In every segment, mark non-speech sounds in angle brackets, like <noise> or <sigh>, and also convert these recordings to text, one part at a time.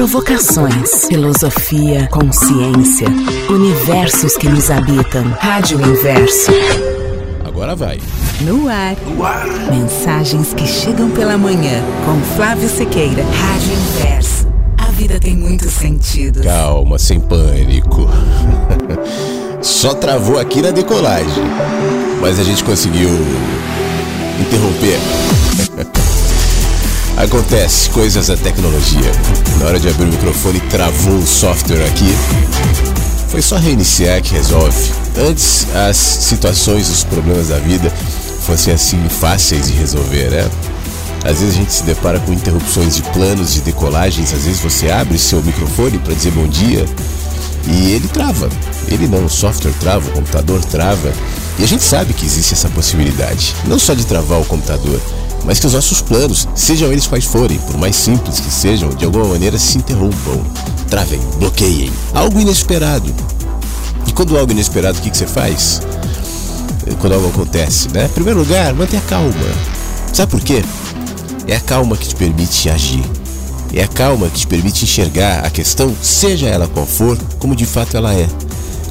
provocações, filosofia, consciência, universos que nos habitam. Rádio Inverso. Agora vai. No ar. No ar. Mensagens que chegam pela manhã. Com Flávio Sequeira. Rádio Inverso. A vida tem muito sentido. Calma, sem pânico. <laughs> Só travou aqui na decolagem. Mas a gente conseguiu interromper. Acontece, coisas da tecnologia. Na hora de abrir o microfone, travou o software aqui. Foi só reiniciar que resolve. Antes, as situações, os problemas da vida fossem assim fáceis de resolver, né? Às vezes a gente se depara com interrupções de planos, de decolagens. Às vezes você abre seu microfone para dizer bom dia e ele trava. Ele não, o software trava, o computador trava. E a gente sabe que existe essa possibilidade. Não só de travar o computador, mas que os nossos planos, sejam eles quais forem, por mais simples que sejam, de alguma maneira se interrompam, travem, bloqueiem. Algo inesperado. E quando algo inesperado, o que, que você faz? Quando algo acontece, né? Em primeiro lugar, mantenha calma. Sabe por quê? É a calma que te permite agir. É a calma que te permite enxergar a questão, seja ela qual for, como de fato ela é.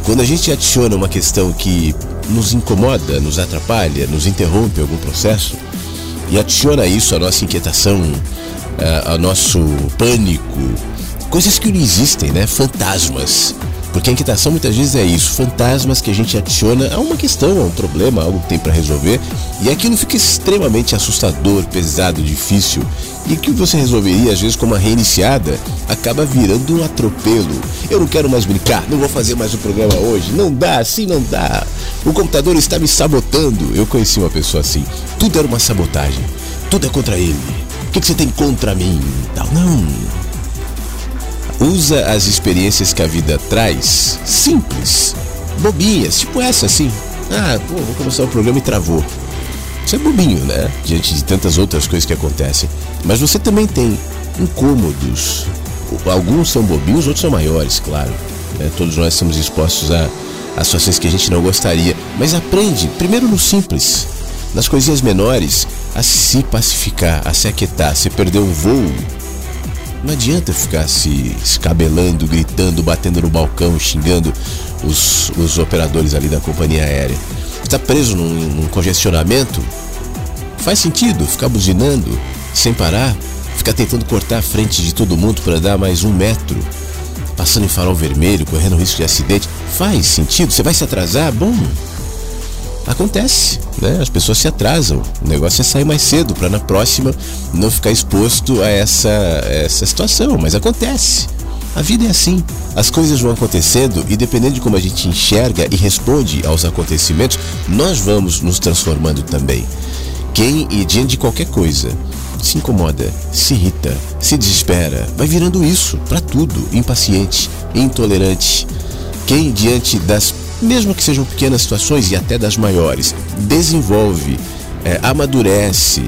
Quando a gente adiciona uma questão que nos incomoda, nos atrapalha, nos interrompe algum processo, e adiciona isso a nossa inquietação, a, a nosso pânico, coisas que não existem, né? Fantasmas. Porque a inquietação muitas vezes é isso, fantasmas que a gente adiciona a uma questão, a um problema, algo que tem para resolver, e aquilo fica extremamente assustador, pesado, difícil, e que você resolveria às vezes com uma reiniciada, acaba virando um atropelo. Eu não quero mais brincar, não vou fazer mais o programa hoje, não dá, assim não dá. O computador está me sabotando. Eu conheci uma pessoa assim. Tudo era uma sabotagem. Tudo é contra ele. O que, você tem contra mim? Não. Usa as experiências que a vida traz, simples, bobinhas, tipo essa assim. Ah, pô, vou começar o programa e travou. Isso é bobinho, né? Diante de tantas outras coisas que acontecem. Mas você também tem incômodos. Alguns são bobinhos, outros são maiores, claro. Né? Todos nós estamos expostos a, a situações que a gente não gostaria. Mas aprende, primeiro no simples, nas coisinhas menores, a se pacificar, a se aquietar. Se perder um voo, não adianta ficar se escabelando, gritando, batendo no balcão, xingando os, os operadores ali da companhia aérea. Está preso num, num congestionamento? Faz sentido ficar buzinando sem parar, ficar tentando cortar a frente de todo mundo para dar mais um metro, passando em farol vermelho, correndo risco de acidente. Faz sentido? Você vai se atrasar? Bom, acontece, né? As pessoas se atrasam. O negócio é sair mais cedo para na próxima não ficar exposto a essa, essa situação, mas acontece. A vida é assim. As coisas vão acontecendo e dependendo de como a gente enxerga e responde aos acontecimentos, nós vamos nos transformando também. Quem e diante de qualquer coisa se incomoda, se irrita, se desespera, vai virando isso para tudo, impaciente, intolerante. Quem diante das mesmo que sejam pequenas situações e até das maiores, desenvolve, é, amadurece,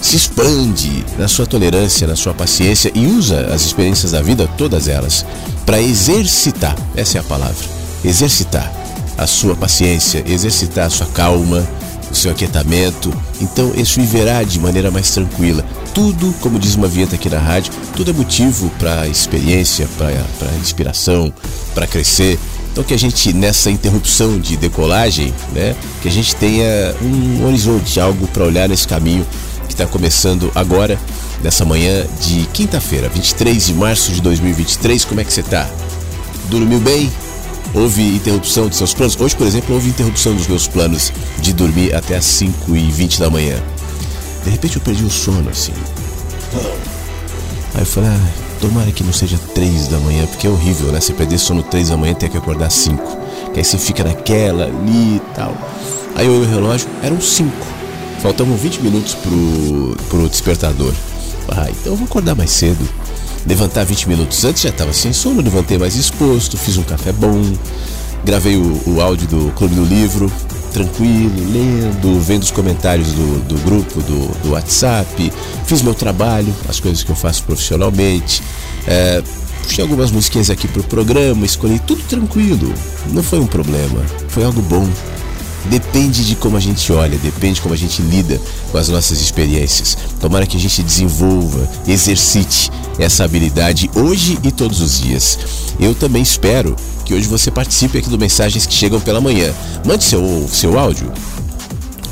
se expande na sua tolerância, na sua paciência e usa as experiências da vida, todas elas, para exercitar essa é a palavra exercitar a sua paciência, exercitar a sua calma, o seu aquietamento. Então, isso viverá de maneira mais tranquila. Tudo, como diz uma vinheta aqui na rádio, tudo é motivo para experiência, para inspiração, para crescer. Então que a gente, nessa interrupção de decolagem, né, que a gente tenha um horizonte, algo para olhar nesse caminho que está começando agora, nessa manhã de quinta-feira, 23 de março de 2023. Como é que você está? Dormiu bem? Houve interrupção de seus planos? Hoje, por exemplo, houve interrupção dos meus planos de dormir até as 5 e 20 da manhã. De repente eu perdi o sono assim. Aí eu falei, ah, tomara que não seja 3 da manhã, porque é horrível, né? Você perder sono 3 da manhã e ter que acordar 5. Que aí você fica naquela ali e tal. Aí eu olhei o relógio, eram 5. Faltavam 20 minutos pro, pro despertador. Ah, então eu vou acordar mais cedo. Levantar 20 minutos antes já estava sem sono, levantei mais exposto, fiz um café bom, gravei o, o áudio do Clube do Livro, tranquilo, lendo, vendo os comentários do, do grupo, do, do WhatsApp, fiz meu trabalho, as coisas que eu faço profissionalmente, é, puxei algumas musiquinhas aqui pro programa, escolhi tudo tranquilo, não foi um problema, foi algo bom. Depende de como a gente olha, depende de como a gente lida com as nossas experiências. Tomara que a gente desenvolva, exercite essa habilidade hoje e todos os dias. Eu também espero que hoje você participe aqui do Mensagens que Chegam pela Manhã. Mande seu, seu áudio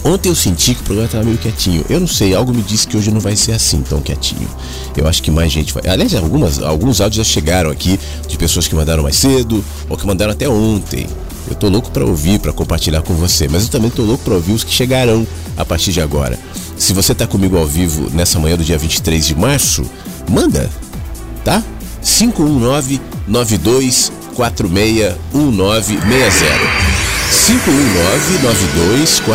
Ontem eu senti que o programa estava meio quietinho. Eu não sei, algo me disse que hoje não vai ser assim tão quietinho. Eu acho que mais gente vai. Aliás, algumas, alguns áudios já chegaram aqui de pessoas que mandaram mais cedo ou que mandaram até ontem. Eu tô louco para ouvir, para compartilhar com você, mas eu também tô louco para ouvir os que chegarão a partir de agora. Se você tá comigo ao vivo nessa manhã do dia 23 de março, manda, tá? 519 9246 1960. 519-9246-1960.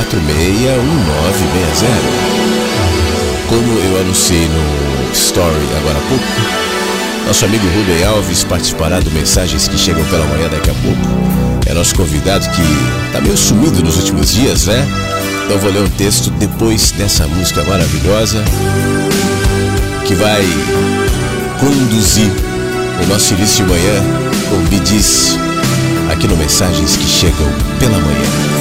Como eu anunciei no Story agora há pouco, nosso amigo Rubem Alves participará do Mensagens que Chegam pela Manhã daqui a pouco. É nosso convidado que tá meio sumido nos últimos dias, né? Então vou ler um texto depois dessa música maravilhosa que vai conduzir o nosso início de manhã com Bidis aqui no Mensagens que Chegam pela Manhã.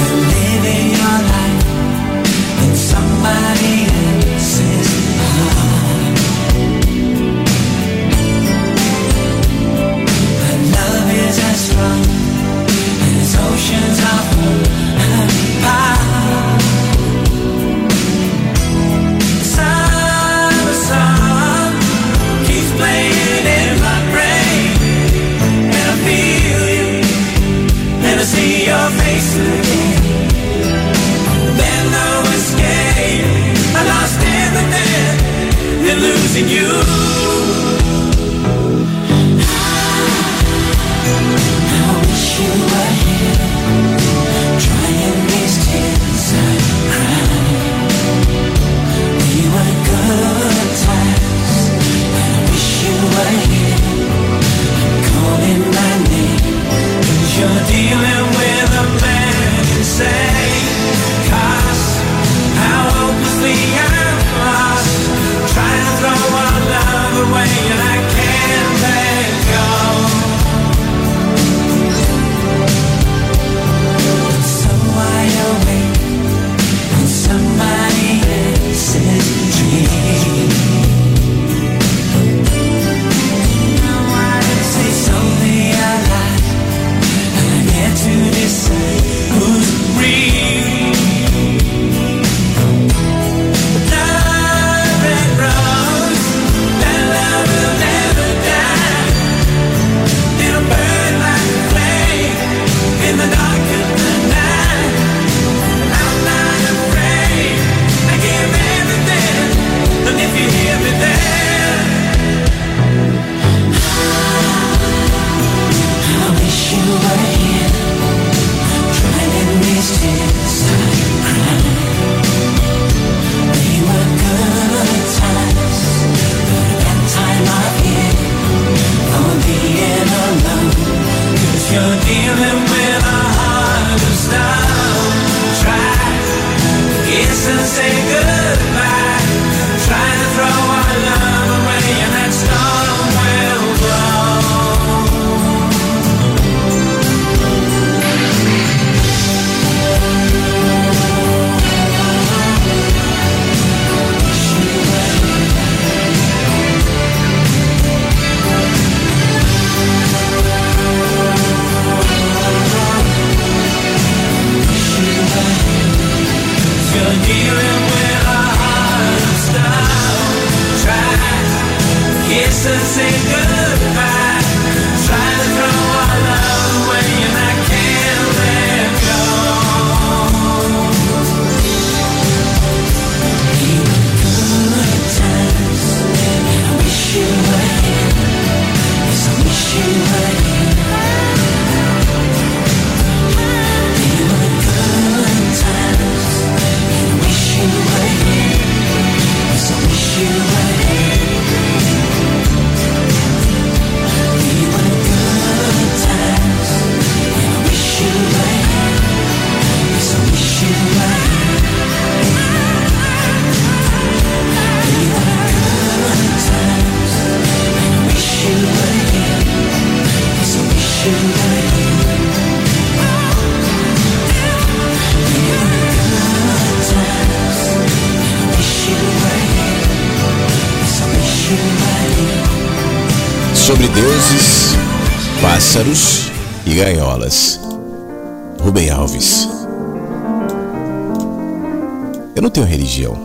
Religião.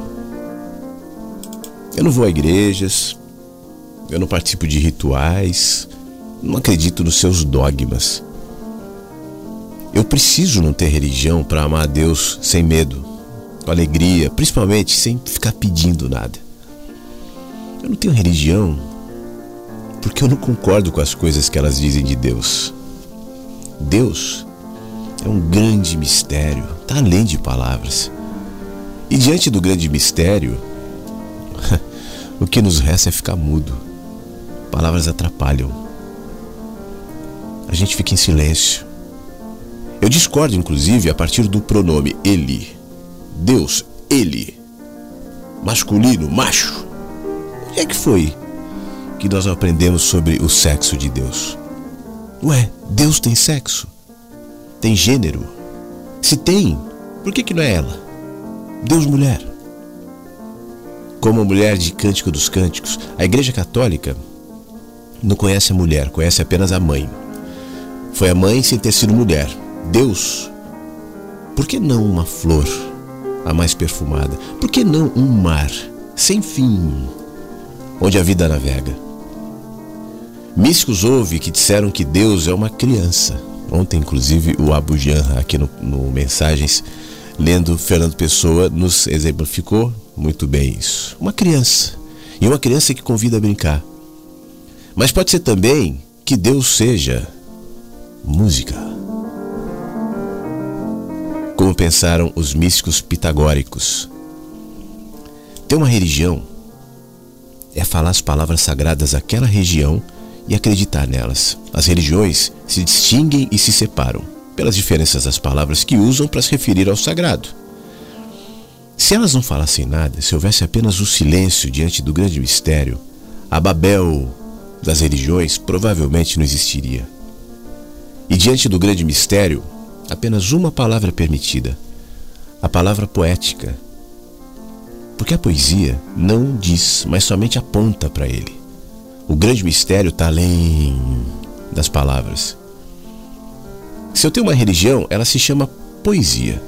Eu não vou a igrejas. Eu não participo de rituais. Não acredito nos seus dogmas. Eu preciso não ter religião para amar a Deus sem medo, com alegria, principalmente sem ficar pedindo nada. Eu não tenho religião porque eu não concordo com as coisas que elas dizem de Deus. Deus é um grande mistério, está além de palavras. E diante do grande mistério, <laughs> o que nos resta é ficar mudo. Palavras atrapalham. A gente fica em silêncio. Eu discordo, inclusive, a partir do pronome ele. Deus, ele. Masculino, macho. Onde é que foi que nós aprendemos sobre o sexo de Deus? Ué, Deus tem sexo? Tem gênero? Se tem, por que, que não é ela? Deus mulher. Como a mulher de Cântico dos Cânticos, a Igreja Católica não conhece a mulher, conhece apenas a mãe. Foi a mãe sem ter sido mulher. Deus, por que não uma flor, a mais perfumada? Por que não um mar sem fim, onde a vida navega? Místicos houve que disseram que Deus é uma criança. Ontem, inclusive, o Abu Janra, aqui no, no Mensagens, lendo Fernando Pessoa, nos exemplificou muito bem isso. Uma criança. E uma criança que convida a brincar. Mas pode ser também que Deus seja música como pensaram os místicos pitagóricos. Ter uma religião é falar as palavras sagradas daquela região e acreditar nelas. As religiões se distinguem e se separam pelas diferenças das palavras que usam para se referir ao sagrado. Se elas não falassem nada, se houvesse apenas o silêncio diante do grande mistério, a Babel das religiões provavelmente não existiria. E diante do grande mistério, apenas uma palavra permitida: a palavra poética. Porque a poesia não diz, mas somente aponta para ele. O grande mistério está além das palavras. Se eu tenho uma religião, ela se chama poesia.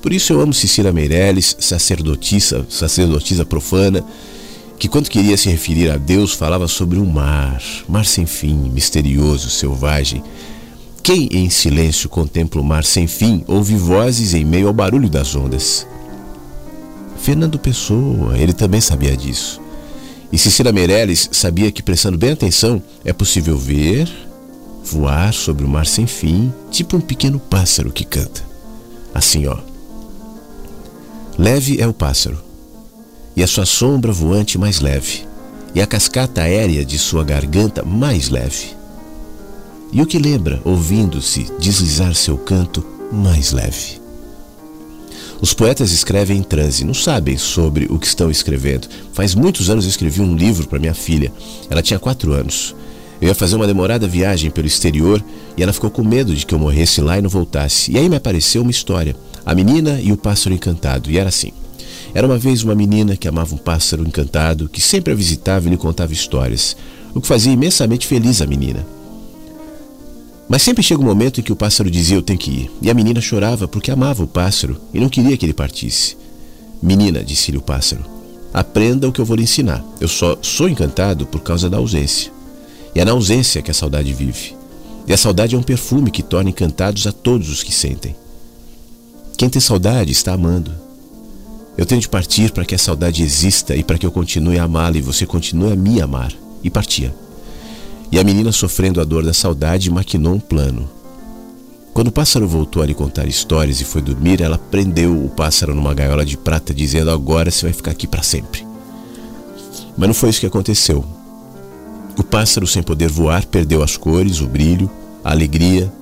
Por isso eu amo Cecília Meirelles, sacerdotisa, sacerdotisa profana, que quando queria se referir a Deus falava sobre um mar, mar sem fim, misterioso, selvagem, quem em silêncio contempla o mar sem fim ouve vozes em meio ao barulho das ondas. Fernando Pessoa, ele também sabia disso. E Cecília Meirelles sabia que, prestando bem atenção, é possível ver, voar sobre o mar sem fim, tipo um pequeno pássaro que canta. Assim, ó. Leve é o pássaro, e a sua sombra voante mais leve, e a cascata aérea de sua garganta mais leve e o que lembra, ouvindo-se deslizar seu canto mais leve. Os poetas escrevem em transe, não sabem sobre o que estão escrevendo. Faz muitos anos eu escrevi um livro para minha filha. Ela tinha quatro anos. Eu ia fazer uma demorada viagem pelo exterior e ela ficou com medo de que eu morresse lá e não voltasse. E aí me apareceu uma história: A Menina e o Pássaro Encantado. E era assim. Era uma vez uma menina que amava um pássaro encantado, que sempre a visitava e lhe contava histórias, o que fazia imensamente feliz a menina. Mas sempre chega um momento em que o pássaro dizia eu tenho que ir. E a menina chorava porque amava o pássaro e não queria que ele partisse. Menina, disse-lhe o pássaro, aprenda o que eu vou lhe ensinar. Eu só sou encantado por causa da ausência. E é na ausência que a saudade vive. E a saudade é um perfume que torna encantados a todos os que sentem. Quem tem saudade está amando. Eu tenho de partir para que a saudade exista e para que eu continue a amá-la e você continue a me amar. E partia. E a menina, sofrendo a dor da saudade, maquinou um plano. Quando o pássaro voltou a lhe contar histórias e foi dormir, ela prendeu o pássaro numa gaiola de prata, dizendo: Agora você vai ficar aqui para sempre. Mas não foi isso que aconteceu. O pássaro, sem poder voar, perdeu as cores, o brilho, a alegria.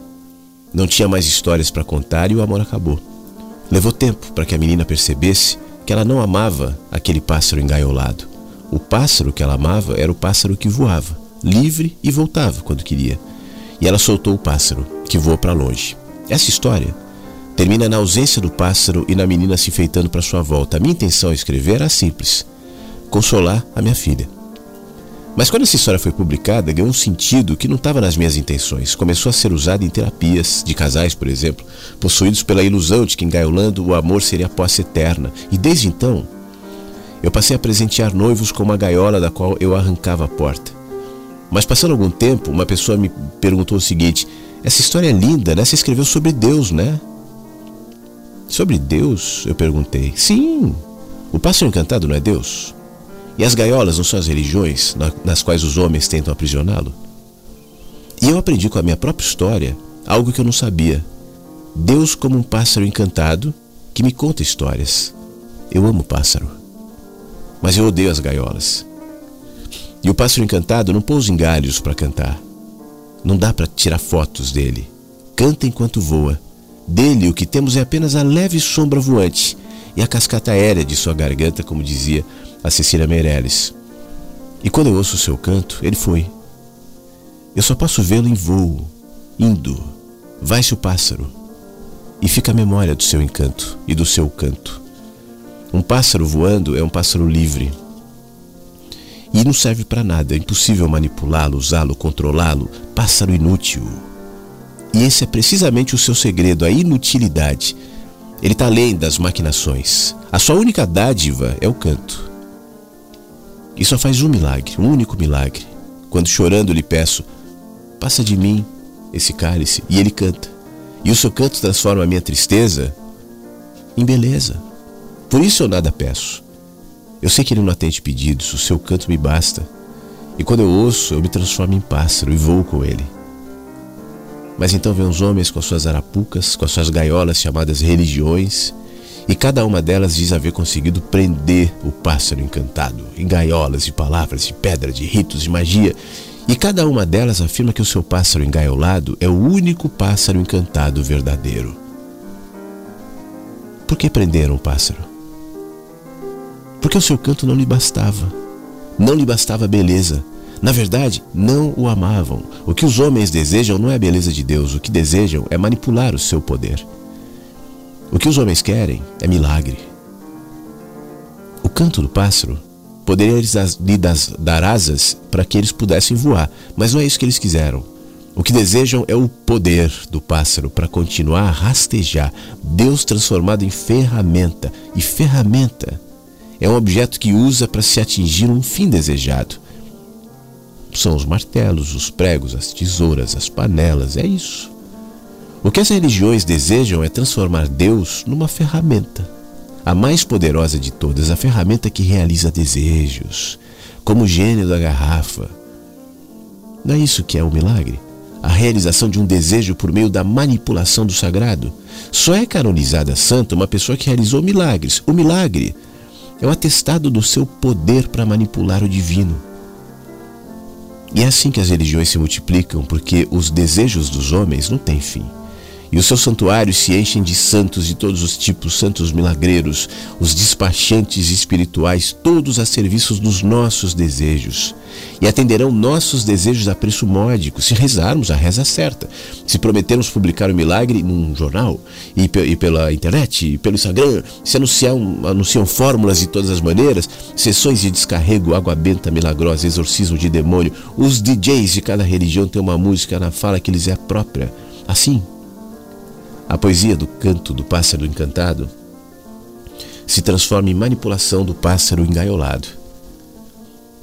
Não tinha mais histórias para contar e o amor acabou. Levou tempo para que a menina percebesse que ela não amava aquele pássaro engaiolado. O pássaro que ela amava era o pássaro que voava livre e voltava quando queria. E ela soltou o pássaro, que voou para longe. Essa história termina na ausência do pássaro e na menina se enfeitando para sua volta. A minha intenção ao escrever era simples: consolar a minha filha. Mas quando essa história foi publicada, ganhou um sentido que não estava nas minhas intenções. Começou a ser usada em terapias de casais, por exemplo, possuídos pela ilusão de que engaiolando o amor seria a posse eterna. E desde então, eu passei a presentear noivos com uma gaiola da qual eu arrancava a porta. Mas passando algum tempo, uma pessoa me perguntou o seguinte: Essa história é linda, né? Você escreveu sobre Deus, né? Sobre Deus? Eu perguntei. Sim, o pássaro encantado não é Deus? E as gaiolas não são as religiões nas quais os homens tentam aprisioná-lo? E eu aprendi com a minha própria história algo que eu não sabia. Deus como um pássaro encantado que me conta histórias. Eu amo pássaro. Mas eu odeio as gaiolas. E o pássaro encantado não pousa em galhos para cantar. Não dá para tirar fotos dele. Canta enquanto voa. Dele o que temos é apenas a leve sombra voante e a cascata aérea de sua garganta, como dizia a Cecília Meirelles. E quando eu ouço o seu canto, ele foi. Eu só posso vê-lo em voo, indo. Vai-se o pássaro. E fica a memória do seu encanto e do seu canto. Um pássaro voando é um pássaro livre. E não serve para nada, é impossível manipulá-lo, usá-lo, controlá-lo. Pássaro inútil. E esse é precisamente o seu segredo, a inutilidade. Ele está além das maquinações. A sua única dádiva é o canto. E só faz um milagre, um único milagre. Quando chorando lhe peço, passa de mim esse cálice, e ele canta. E o seu canto transforma a minha tristeza em beleza. Por isso eu nada peço. Eu sei que ele não atende pedidos, o seu canto me basta. E quando eu ouço, eu me transformo em pássaro e voo com ele. Mas então vem os homens com suas arapucas, com as suas gaiolas chamadas religiões, e cada uma delas diz haver conseguido prender o pássaro encantado em gaiolas de palavras, de pedra, de ritos, de magia. E cada uma delas afirma que o seu pássaro engaiolado é o único pássaro encantado verdadeiro. Por que prenderam o pássaro? Porque o seu canto não lhe bastava. Não lhe bastava a beleza. Na verdade, não o amavam. O que os homens desejam não é a beleza de Deus, o que desejam é manipular o seu poder. O que os homens querem é milagre. O canto do pássaro poderia lhe dar asas para que eles pudessem voar, mas não é isso que eles quiseram. O que desejam é o poder do pássaro para continuar a rastejar. Deus transformado em ferramenta. E ferramenta é um objeto que usa para se atingir um fim desejado. São os martelos, os pregos, as tesouras, as panelas, é isso. O que as religiões desejam é transformar Deus numa ferramenta, a mais poderosa de todas, a ferramenta que realiza desejos, como o gênio da garrafa. Não é isso que é o milagre? A realização de um desejo por meio da manipulação do sagrado. Só é canonizada santa uma pessoa que realizou milagres. O milagre é o atestado do seu poder para manipular o divino. E é assim que as religiões se multiplicam, porque os desejos dos homens não têm fim. E os seus santuários se enchem de santos de todos os tipos, santos milagreiros, os despachantes espirituais, todos a serviço dos nossos desejos. E atenderão nossos desejos a preço módico, se rezarmos a reza certa. Se prometermos publicar o um milagre num jornal, e, e, pela internet, e pelo Instagram, se anunciam, fórmulas de todas as maneiras, sessões de descarrego, água benta milagrosa, exorcismo de demônio, os DJs de cada religião têm uma música na fala que lhes é própria. Assim, a poesia do canto do pássaro encantado se transforma em manipulação do pássaro engaiolado.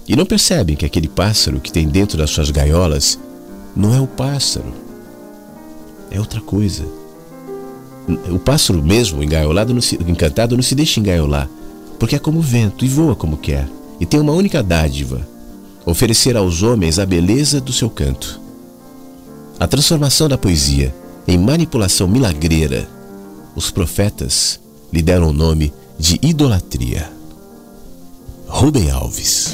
E não percebem que aquele pássaro que tem dentro das suas gaiolas não é o pássaro, é outra coisa. O pássaro mesmo, engaiolado, não se, encantado, não se deixa engaiolar, porque é como o vento e voa como quer, e tem uma única dádiva: oferecer aos homens a beleza do seu canto. A transformação da poesia em manipulação milagreira, os profetas lhe deram o nome de idolatria. Rubem Alves.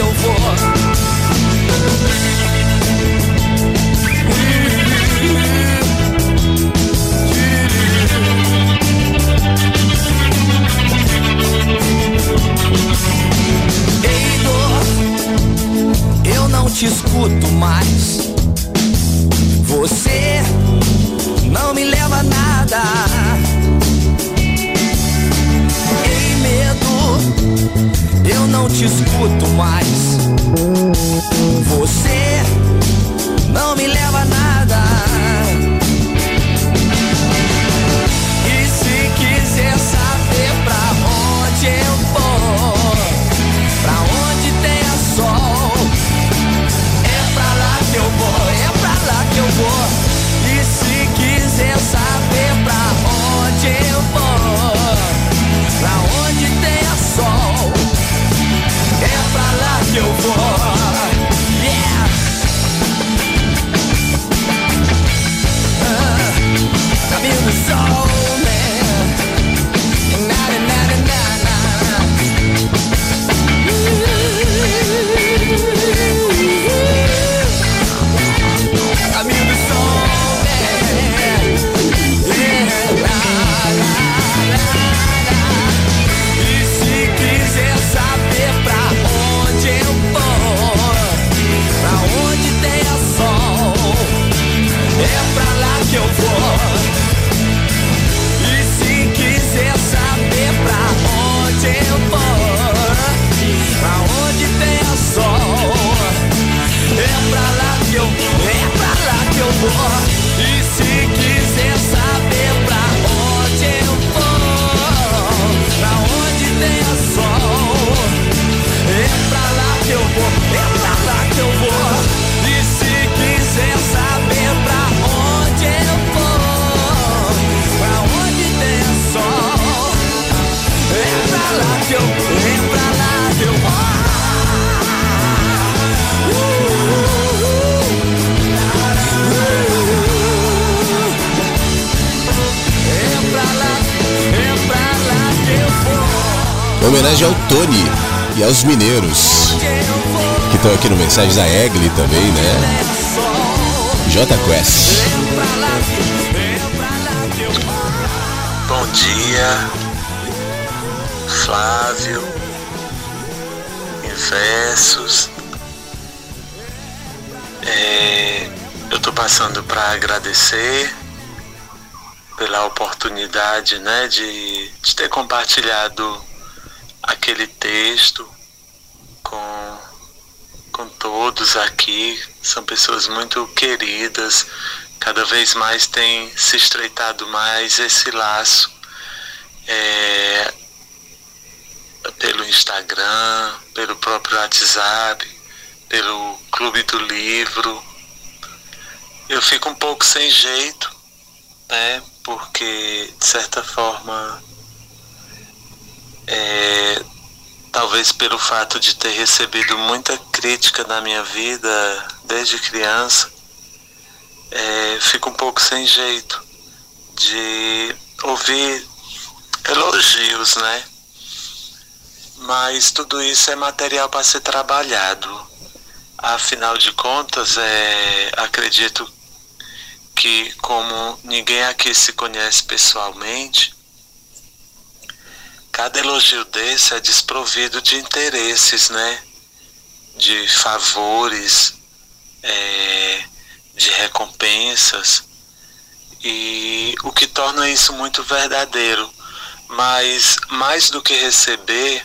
Eu vou. Ei, dor, eu não te escuto mais. Eu não te escuto mais. Você não me leva a nada. Pra lá que eu vou. E se quiser saber pra onde eu vou, pra onde tenha sol, é pra lá que eu é pra lá que eu vou. Homenagem ao Tony e aos mineiros, que estão aqui no Mensagens da Egli também, né? J Quest. Bom dia, Flávio, Inversos. É, eu tô passando para agradecer pela oportunidade, né, de, de ter compartilhado aquele texto com, com todos aqui. São pessoas muito queridas. Cada vez mais tem se estreitado mais esse laço é, pelo Instagram, pelo próprio WhatsApp, pelo Clube do Livro. Eu fico um pouco sem jeito, né? Porque de certa forma é, talvez pelo fato de ter recebido muita crítica na minha vida desde criança, é, fico um pouco sem jeito de ouvir elogios, né? Mas tudo isso é material para ser trabalhado. Afinal de contas, é, acredito que como ninguém aqui se conhece pessoalmente, cada elogio desse é desprovido de interesses, né? De favores, é, de recompensas, e o que torna isso muito verdadeiro. Mas mais do que receber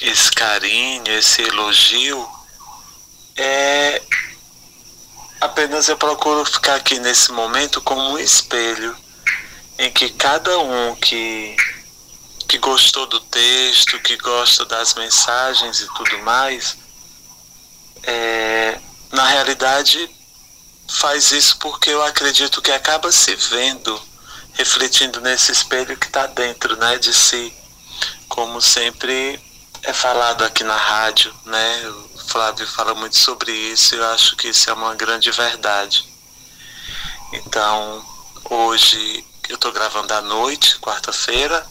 esse carinho, esse elogio, é, apenas eu procuro ficar aqui nesse momento como um espelho em que cada um que que gostou do texto, que gosta das mensagens e tudo mais, é, na realidade faz isso porque eu acredito que acaba se vendo, refletindo nesse espelho que está dentro né, de si, como sempre é falado aqui na rádio, né? O Flávio fala muito sobre isso e eu acho que isso é uma grande verdade. Então, hoje eu estou gravando à noite, quarta-feira,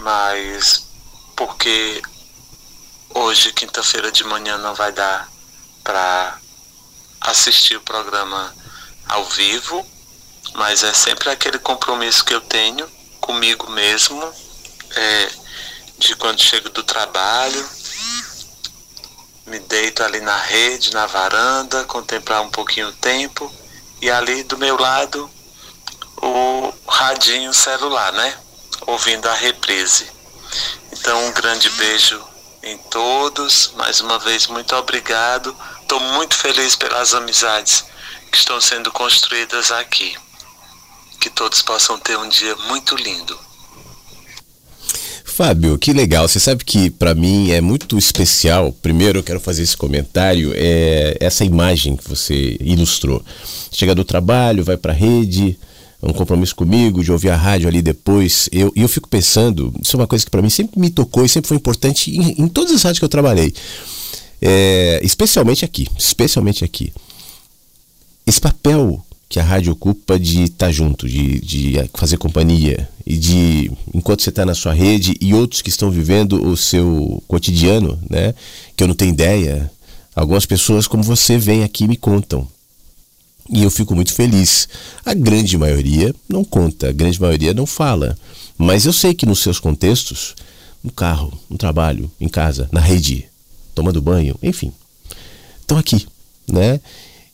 mas porque hoje, quinta-feira de manhã, não vai dar para assistir o programa ao vivo, mas é sempre aquele compromisso que eu tenho comigo mesmo, é, de quando chego do trabalho, me deito ali na rede, na varanda, contemplar um pouquinho o tempo, e ali do meu lado o radinho celular, né? Ouvindo a reprise. Então um grande beijo em todos, mais uma vez muito obrigado estou muito feliz pelas amizades que estão sendo construídas aqui. Que todos possam ter um dia muito lindo. Fábio, que legal. Você sabe que para mim é muito especial. Primeiro, eu quero fazer esse comentário. É essa imagem que você ilustrou. Chega do trabalho, vai para a rede, um compromisso comigo de ouvir a rádio ali depois. Eu, e eu fico pensando, isso é uma coisa que para mim sempre me tocou e sempre foi importante em, em todas as rádios que eu trabalhei. É, especialmente aqui, especialmente aqui. Esse papel que a rádio ocupa de estar tá junto, de, de fazer companhia e de, enquanto você está na sua rede e outros que estão vivendo o seu cotidiano, né, que eu não tenho ideia, algumas pessoas como você vêm aqui e me contam. E eu fico muito feliz. A grande maioria não conta, a grande maioria não fala. Mas eu sei que nos seus contextos, no carro, no trabalho, em casa, na rede, tomando banho, enfim. Estão aqui, né?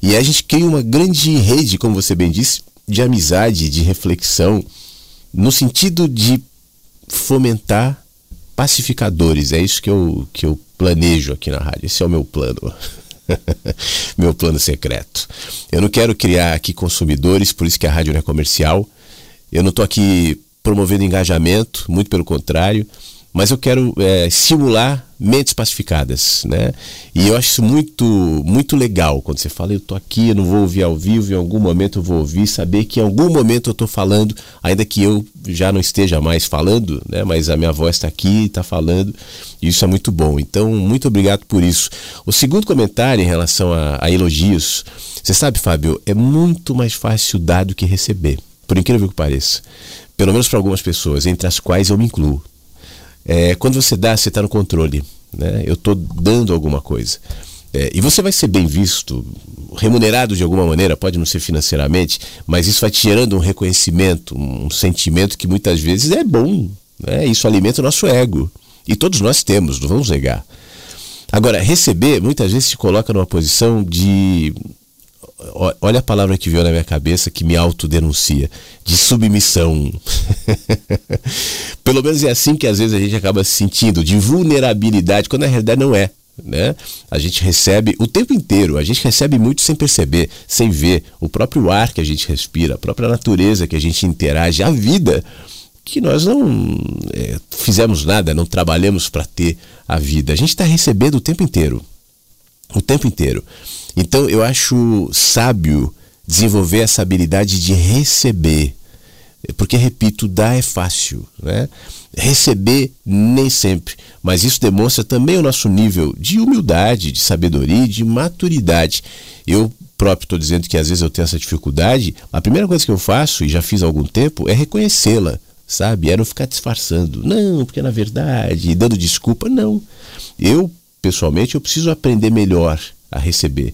E a gente cria uma grande rede, como você bem disse, de amizade, de reflexão, no sentido de fomentar pacificadores. É isso que eu, que eu planejo aqui na rádio. Esse é o meu plano. <laughs> <laughs> meu plano secreto. Eu não quero criar aqui consumidores, por isso que a rádio não é comercial. Eu não estou aqui promovendo engajamento, muito pelo contrário mas eu quero é, estimular mentes pacificadas, né? E eu acho isso muito, muito legal quando você fala, eu tô aqui, eu não vou ouvir ao vivo, em algum momento eu vou ouvir, saber que em algum momento eu estou falando, ainda que eu já não esteja mais falando, né? Mas a minha voz está aqui, está falando, e isso é muito bom. Então, muito obrigado por isso. O segundo comentário em relação a, a elogios, você sabe, Fábio, é muito mais fácil dar do que receber, por incrível que pareça. Pelo menos para algumas pessoas, entre as quais eu me incluo. É, quando você dá, você está no controle. Né? Eu estou dando alguma coisa. É, e você vai ser bem visto, remunerado de alguma maneira, pode não ser financeiramente, mas isso vai te gerando um reconhecimento, um sentimento que muitas vezes é bom. Né? Isso alimenta o nosso ego. E todos nós temos, não vamos negar. Agora, receber muitas vezes te coloca numa posição de olha a palavra que veio na minha cabeça que me autodenuncia, de submissão. <laughs> Pelo menos é assim que às vezes a gente acaba se sentindo, de vulnerabilidade, quando na realidade não é. Né? A gente recebe o tempo inteiro, a gente recebe muito sem perceber, sem ver o próprio ar que a gente respira, a própria natureza que a gente interage, a vida que nós não é, fizemos nada, não trabalhamos para ter a vida. A gente está recebendo o tempo inteiro, o tempo inteiro. Então eu acho sábio desenvolver essa habilidade de receber. Porque, repito, dar é fácil, né? Receber nem sempre. Mas isso demonstra também o nosso nível de humildade, de sabedoria, de maturidade. Eu próprio estou dizendo que às vezes eu tenho essa dificuldade. A primeira coisa que eu faço, e já fiz há algum tempo, é reconhecê-la, sabe? É não ficar disfarçando. Não, porque na verdade, dando desculpa, não. Eu, pessoalmente, eu preciso aprender melhor a receber.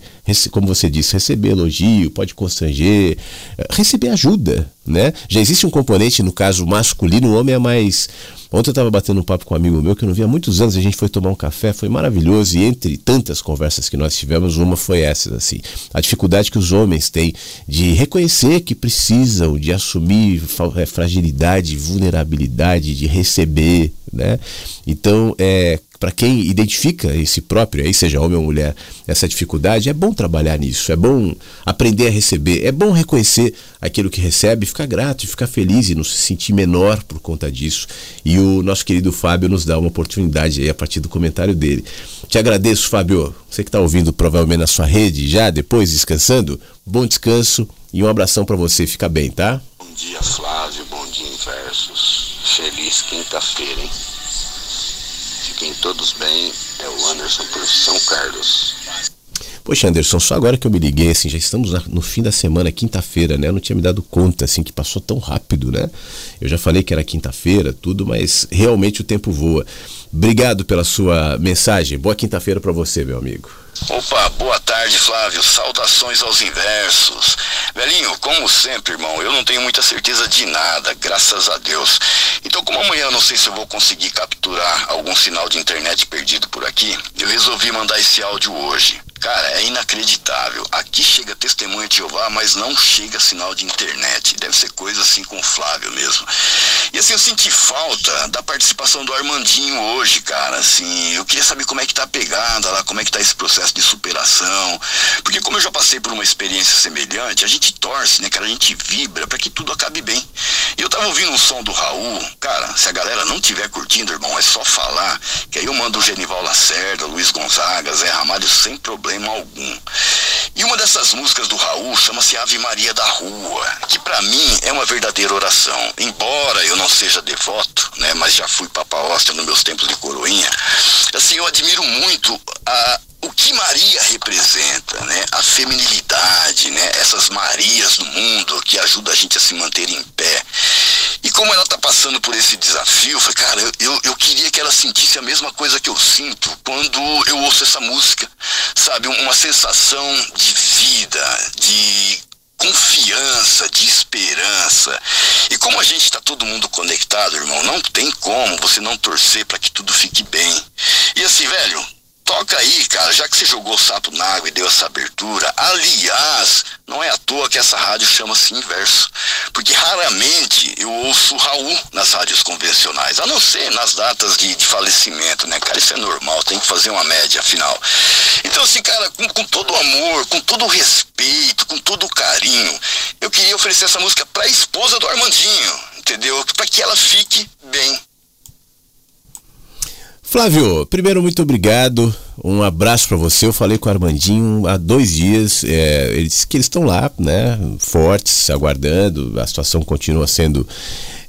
Como você disse, receber elogio, pode constranger, eh, receber ajuda, né? Já existe um componente, no caso masculino, o homem é mais. Ontem eu estava batendo um papo com um amigo meu que eu não via há muitos anos, a gente foi tomar um café, foi maravilhoso, e entre tantas conversas que nós tivemos, uma foi essa, assim, a dificuldade que os homens têm de reconhecer que precisam de assumir eh, fragilidade, vulnerabilidade, de receber, né? Então, é para quem identifica esse próprio, aí seja homem ou mulher, essa dificuldade, é bom trabalhar nisso, é bom aprender a receber, é bom reconhecer aquilo que recebe, ficar grato, ficar feliz e não se sentir menor por conta disso. E o nosso querido Fábio nos dá uma oportunidade aí a partir do comentário dele. Te agradeço, Fábio. Você que está ouvindo provavelmente na sua rede já, depois descansando, bom descanso e um abração para você. Fica bem, tá? Bom dia, Flávio. Bom dia, Inversos. Feliz quinta-feira, hein? Fiquem todos bem. É o Anderson por São Carlos. Poxa, Anderson, só agora que eu me liguei, assim, já estamos no fim da semana, quinta-feira, né? Eu não tinha me dado conta, assim, que passou tão rápido, né? Eu já falei que era quinta-feira, tudo, mas realmente o tempo voa. Obrigado pela sua mensagem. Boa quinta-feira para você, meu amigo. Opa, boa tarde, Flávio. Saudações aos inversos. Velhinho, como sempre, irmão, eu não tenho muita certeza de nada, graças a Deus. Então, como amanhã eu não sei se eu vou conseguir capturar algum sinal de internet perdido por aqui, eu resolvi mandar esse áudio hoje. Cara, é inacreditável. Aqui chega testemunha de Jeová, mas não chega sinal de internet. Deve ser coisa assim com o Flávio mesmo. E assim, eu senti falta da participação do Armandinho hoje, cara. Assim, eu queria saber como é que tá a pegada lá, como é que tá esse processo de superação. Porque como eu já passei por uma experiência semelhante, a gente torce, né, cara? A gente vibra para que tudo acabe bem. E eu tava ouvindo um som do Raul, cara, se a galera não tiver curtindo, irmão, é só falar, que aí eu mando o Genival Lacerda, Luiz Gonzaga, Zé Ramalho sem problema algum. E uma dessas músicas do Raul chama-se Ave Maria da Rua, que para mim é uma verdadeira oração. Embora eu não seja devoto, né, mas já fui papa hóstia nos meus tempos de coroinha, assim, eu admiro muito a, o que Maria representa, né? A feminilidade, né? Essas Marias do mundo que ajudam a gente a se manter em pé. Como ela está passando por esse desafio, eu falei, cara, eu, eu queria que ela sentisse a mesma coisa que eu sinto quando eu ouço essa música, sabe? Uma sensação de vida, de confiança, de esperança. E como a gente está todo mundo conectado, irmão, não tem como você não torcer para que tudo fique bem. E assim, velho, toca aí, cara, já que você jogou o sapo na água e deu essa abertura. Aliás, não é à toa que essa rádio chama-se Inverso. Porque raramente eu ouço Raul nas rádios convencionais, a não ser nas datas de, de falecimento, né, cara? Isso é normal, tem que fazer uma média, afinal. Então, assim, cara, com, com todo amor, com todo respeito, com todo carinho, eu queria oferecer essa música pra esposa do Armandinho, entendeu? Pra que ela fique bem. Flávio, primeiro muito obrigado, um abraço para você. Eu falei com o Armandinho há dois dias, é, ele disse que eles estão lá, né, fortes, aguardando. A situação continua sendo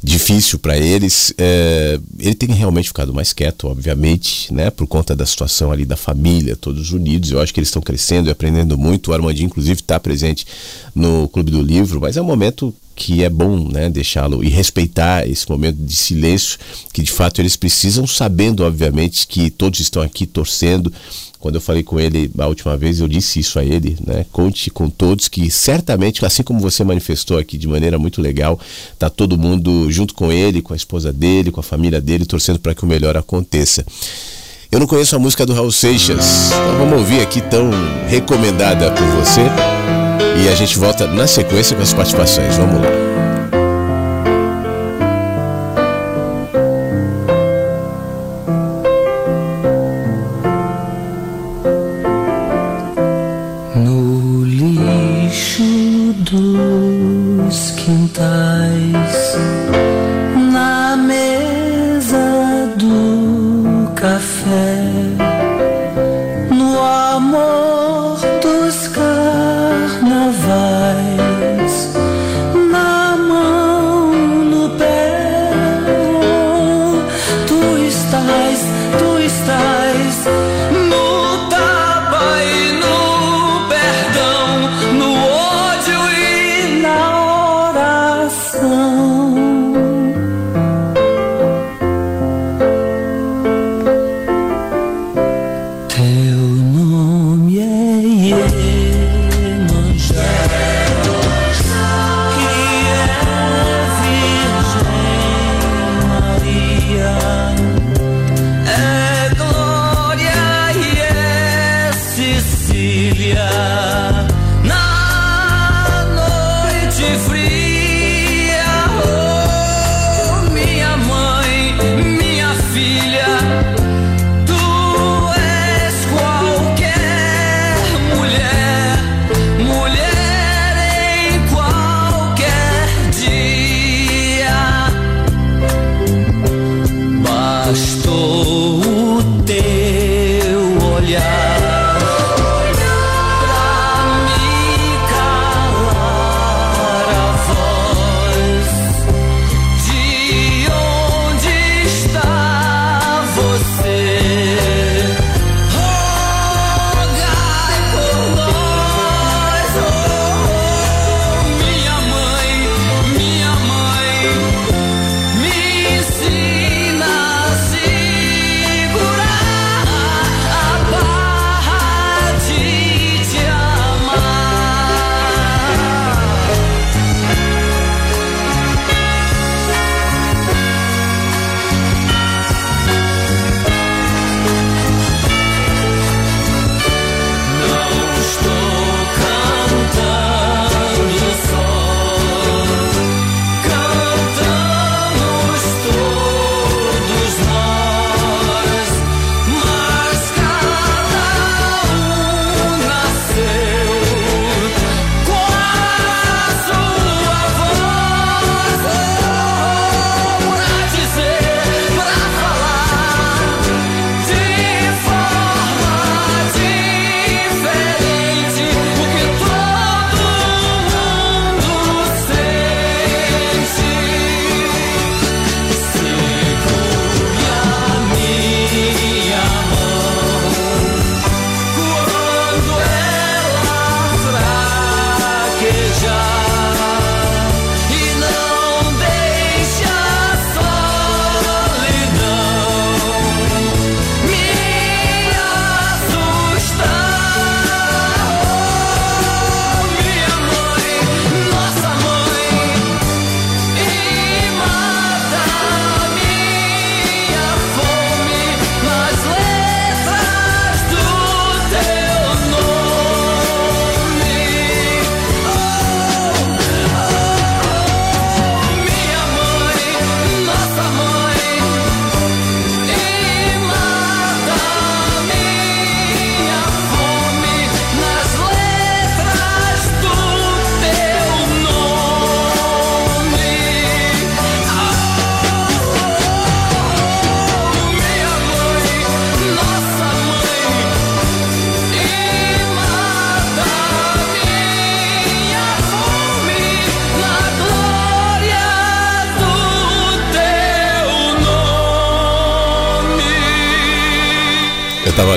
difícil para eles. É, ele tem realmente ficado mais quieto, obviamente, né, por conta da situação ali da família, todos unidos. Eu acho que eles estão crescendo e aprendendo muito. O Armandinho, inclusive, está presente no Clube do Livro, mas é um momento que é bom né, deixá-lo e respeitar esse momento de silêncio que de fato eles precisam, sabendo obviamente que todos estão aqui torcendo. Quando eu falei com ele a última vez, eu disse isso a ele, né? Conte com todos que certamente, assim como você manifestou aqui de maneira muito legal, tá todo mundo junto com ele, com a esposa dele, com a família dele, torcendo para que o melhor aconteça. Eu não conheço a música do Raul Seixas, então vamos ouvir aqui tão recomendada por você. E a gente volta na sequência com as participações. Vamos lá.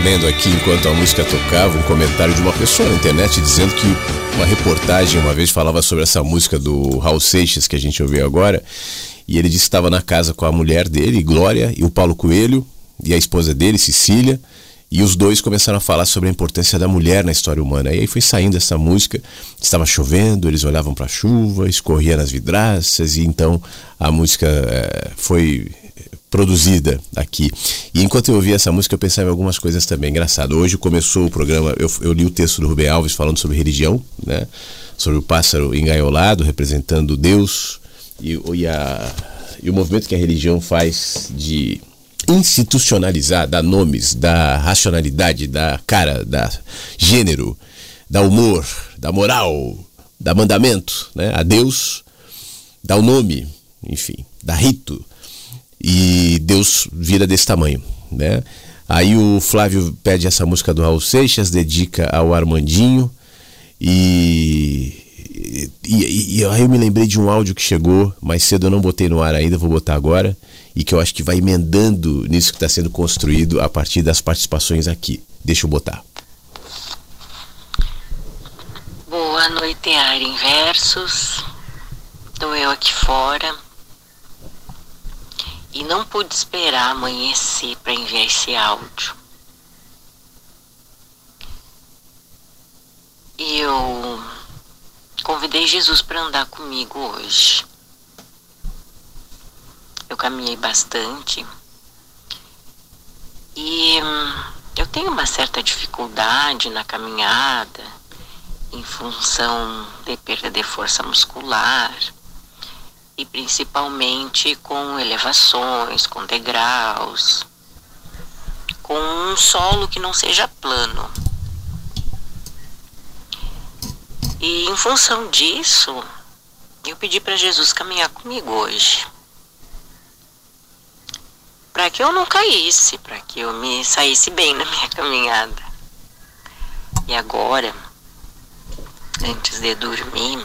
Lendo aqui enquanto a música tocava um comentário de uma pessoa na internet dizendo que uma reportagem uma vez falava sobre essa música do Raul Seixas que a gente ouviu agora. E ele disse que estava na casa com a mulher dele, Glória, e o Paulo Coelho, e a esposa dele, Cecília. E os dois começaram a falar sobre a importância da mulher na história humana. E aí foi saindo essa música, estava chovendo, eles olhavam para a chuva, escorria nas vidraças, e então a música é, foi produzida aqui. E enquanto eu ouvia essa música, eu pensava em algumas coisas também. Engraçado. Hoje começou o programa, eu, eu li o texto do Rubem Alves falando sobre religião, né? Sobre o pássaro engaiolado, representando Deus e, e, a, e o movimento que a religião faz de institucionalizar, dar nomes, da racionalidade, da cara, da gênero, da humor, da moral, da mandamento, né? A Deus, dá o nome, enfim, dá rito e Deus vira desse tamanho, né? Aí o Flávio pede essa música do Raul Seixas, dedica ao Armandinho e, e, e, aí eu me lembrei de um áudio que chegou mais cedo, eu não botei no ar ainda, vou botar agora, e que eu acho que vai emendando nisso que está sendo construído a partir das participações aqui. Deixa eu botar. Boa noite, ar em versos. Estou eu aqui fora e não pude esperar amanhecer para enviar esse áudio. E eu convidei Jesus para andar comigo hoje. Eu caminhei bastante e hum, eu tenho uma certa dificuldade na caminhada em função de perda de força muscular e principalmente com elevações, com degraus, com um solo que não seja plano. E em função disso, eu pedi para Jesus caminhar comigo hoje. Para que eu não caísse, para que eu me saísse bem na minha caminhada. E agora, antes de dormir,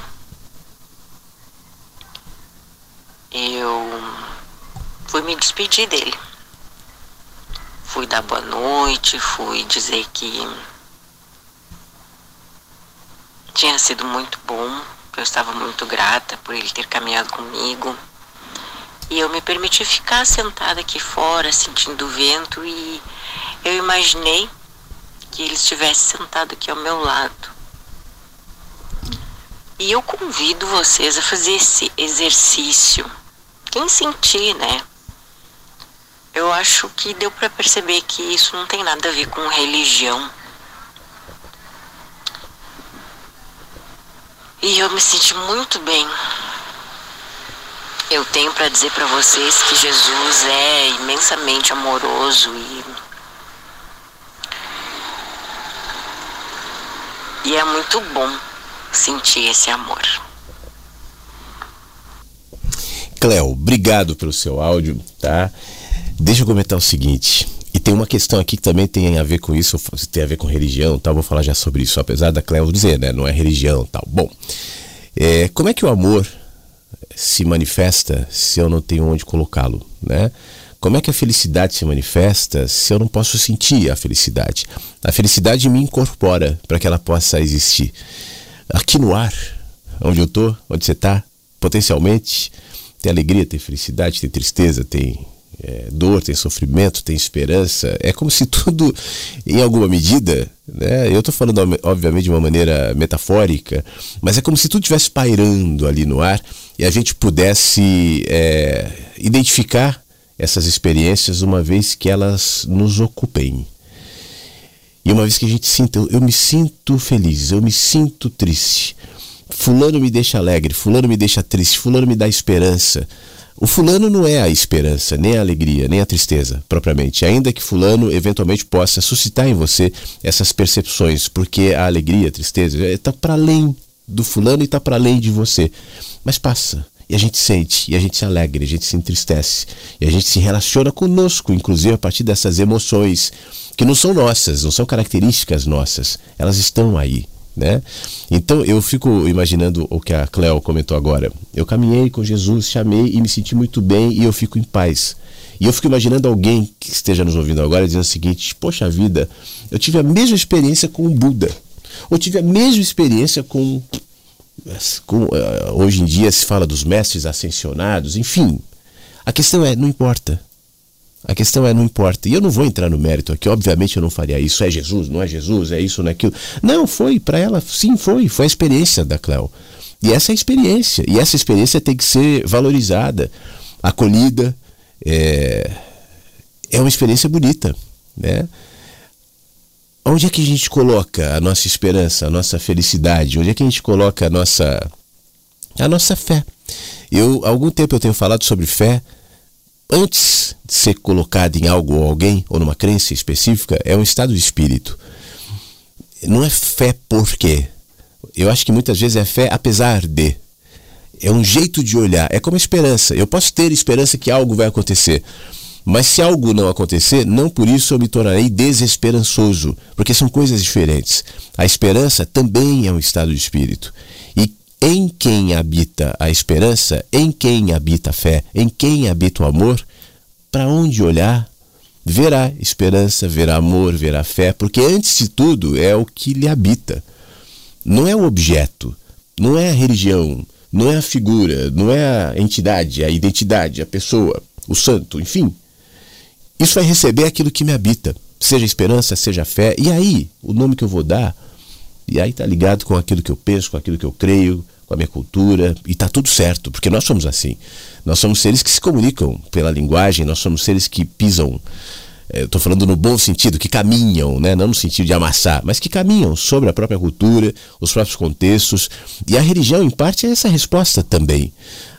eu fui me despedir dele. Fui dar boa noite, fui dizer que tinha sido muito bom, que eu estava muito grata por ele ter caminhado comigo. E eu me permiti ficar sentada aqui fora, sentindo o vento, e eu imaginei que ele estivesse sentado aqui ao meu lado. E eu convido vocês a fazer esse exercício quem sentir, né? Eu acho que deu para perceber que isso não tem nada a ver com religião. E eu me senti muito bem. Eu tenho para dizer para vocês que Jesus é imensamente amoroso e e é muito bom sentir esse amor. Cleo, obrigado pelo seu áudio, tá? Deixa eu comentar o seguinte. E tem uma questão aqui que também tem a ver com isso, tem a ver com religião, tal. Vou falar já sobre isso, apesar da Cleo dizer, né? Não é religião, tal. Bom, é, como é que o amor se manifesta se eu não tenho onde colocá-lo, né? Como é que a felicidade se manifesta se eu não posso sentir a felicidade? A felicidade me incorpora para que ela possa existir. Aqui no ar, onde eu tô, onde você está, potencialmente, tem alegria, tem felicidade, tem tristeza, tem é, dor, tem sofrimento, tem esperança. É como se <laughs> tudo, em alguma medida, né? Eu estou falando, obviamente, de uma maneira metafórica, mas é como se tudo estivesse pairando ali no ar e a gente pudesse é, identificar essas experiências uma vez que elas nos ocupem. E uma vez que a gente sinta, eu, eu me sinto feliz, eu me sinto triste fulano me deixa alegre, fulano me deixa triste, fulano me dá esperança. O fulano não é a esperança, nem a alegria, nem a tristeza, propriamente. Ainda que fulano eventualmente possa suscitar em você essas percepções, porque a alegria, a tristeza, está para além do fulano e está para além de você. Mas passa. E a gente sente, e a gente se alegra, e a gente se entristece, e a gente se relaciona conosco, inclusive a partir dessas emoções que não são nossas, não são características nossas, elas estão aí né? Então eu fico imaginando o que a Cleo comentou agora. Eu caminhei com Jesus, chamei e me senti muito bem e eu fico em paz. E eu fico imaginando alguém que esteja nos ouvindo agora dizendo o seguinte: Poxa vida, eu tive a mesma experiência com o Buda. Ou tive a mesma experiência com. com uh, hoje em dia se fala dos mestres ascensionados, enfim. A questão é: não importa. A questão é, não importa. E eu não vou entrar no mérito aqui, obviamente eu não faria isso. É Jesus, não é Jesus, é isso, não é aquilo. Não, foi, para ela, sim, foi. Foi a experiência da Cléo. E essa é a experiência. E essa experiência tem que ser valorizada, acolhida. É, é uma experiência bonita, né? Onde é que a gente coloca a nossa esperança, a nossa felicidade? Onde é que a gente coloca a nossa, a nossa fé? Eu, há algum tempo eu tenho falado sobre fé antes de ser colocado em algo ou alguém, ou numa crença específica, é um estado de espírito. Não é fé por quê? Eu acho que muitas vezes é fé apesar de. É um jeito de olhar, é como esperança. Eu posso ter esperança que algo vai acontecer. Mas se algo não acontecer, não por isso eu me tornarei desesperançoso, porque são coisas diferentes. A esperança também é um estado de espírito. Em quem habita a esperança, em quem habita a fé, em quem habita o amor, para onde olhar, verá esperança, verá amor, verá fé, porque antes de tudo é o que lhe habita. Não é o objeto, não é a religião, não é a figura, não é a entidade, a identidade, a pessoa, o santo, enfim. Isso vai receber aquilo que me habita, seja esperança, seja fé. E aí, o nome que eu vou dar, e aí tá ligado com aquilo que eu penso, com aquilo que eu creio, com a minha cultura, e tá tudo certo, porque nós somos assim. Nós somos seres que se comunicam pela linguagem, nós somos seres que pisam, eh, estou falando no bom sentido, que caminham, né? não no sentido de amassar, mas que caminham sobre a própria cultura, os próprios contextos. E a religião, em parte, é essa resposta também.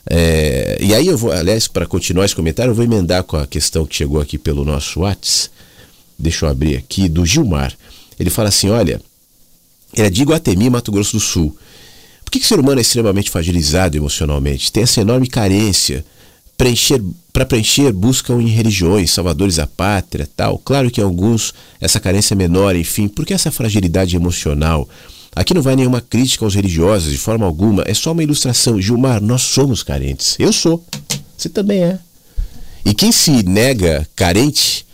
É, e aí eu vou, aliás, para continuar esse comentário, eu vou emendar com a questão que chegou aqui pelo nosso WhatsApp. Deixa eu abrir aqui, do Gilmar. Ele fala assim: olha, ele é de Iguatemi, Mato Grosso do Sul. Por que, que o ser humano é extremamente fragilizado emocionalmente? Tem essa enorme carência. Preencher, para preencher, buscam em religiões, salvadores da pátria, tal. Claro que alguns essa carência é menor, enfim. Por que essa fragilidade emocional? Aqui não vai nenhuma crítica aos religiosos, de forma alguma. É só uma ilustração. Gilmar, nós somos carentes. Eu sou. Você também é. E quem se nega carente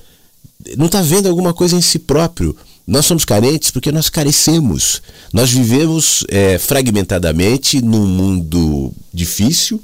não está vendo alguma coisa em si próprio. Nós somos carentes porque nós carecemos. Nós vivemos é, fragmentadamente num mundo difícil,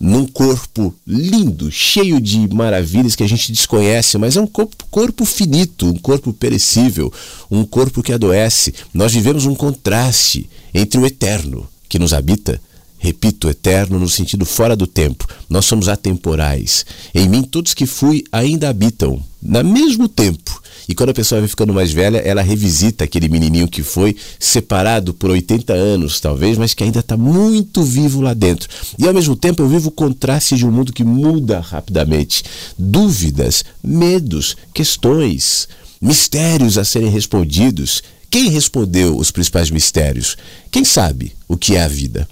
num corpo lindo, cheio de maravilhas que a gente desconhece, mas é um corpo, corpo finito, um corpo perecível, um corpo que adoece. Nós vivemos um contraste entre o eterno que nos habita repito, eterno no sentido fora do tempo. Nós somos atemporais. Em mim, todos que fui ainda habitam, no mesmo tempo. E quando a pessoa vai ficando mais velha, ela revisita aquele menininho que foi separado por 80 anos, talvez, mas que ainda está muito vivo lá dentro. E ao mesmo tempo, eu vivo o contraste de um mundo que muda rapidamente. Dúvidas, medos, questões, mistérios a serem respondidos. Quem respondeu os principais mistérios? Quem sabe o que é a vida?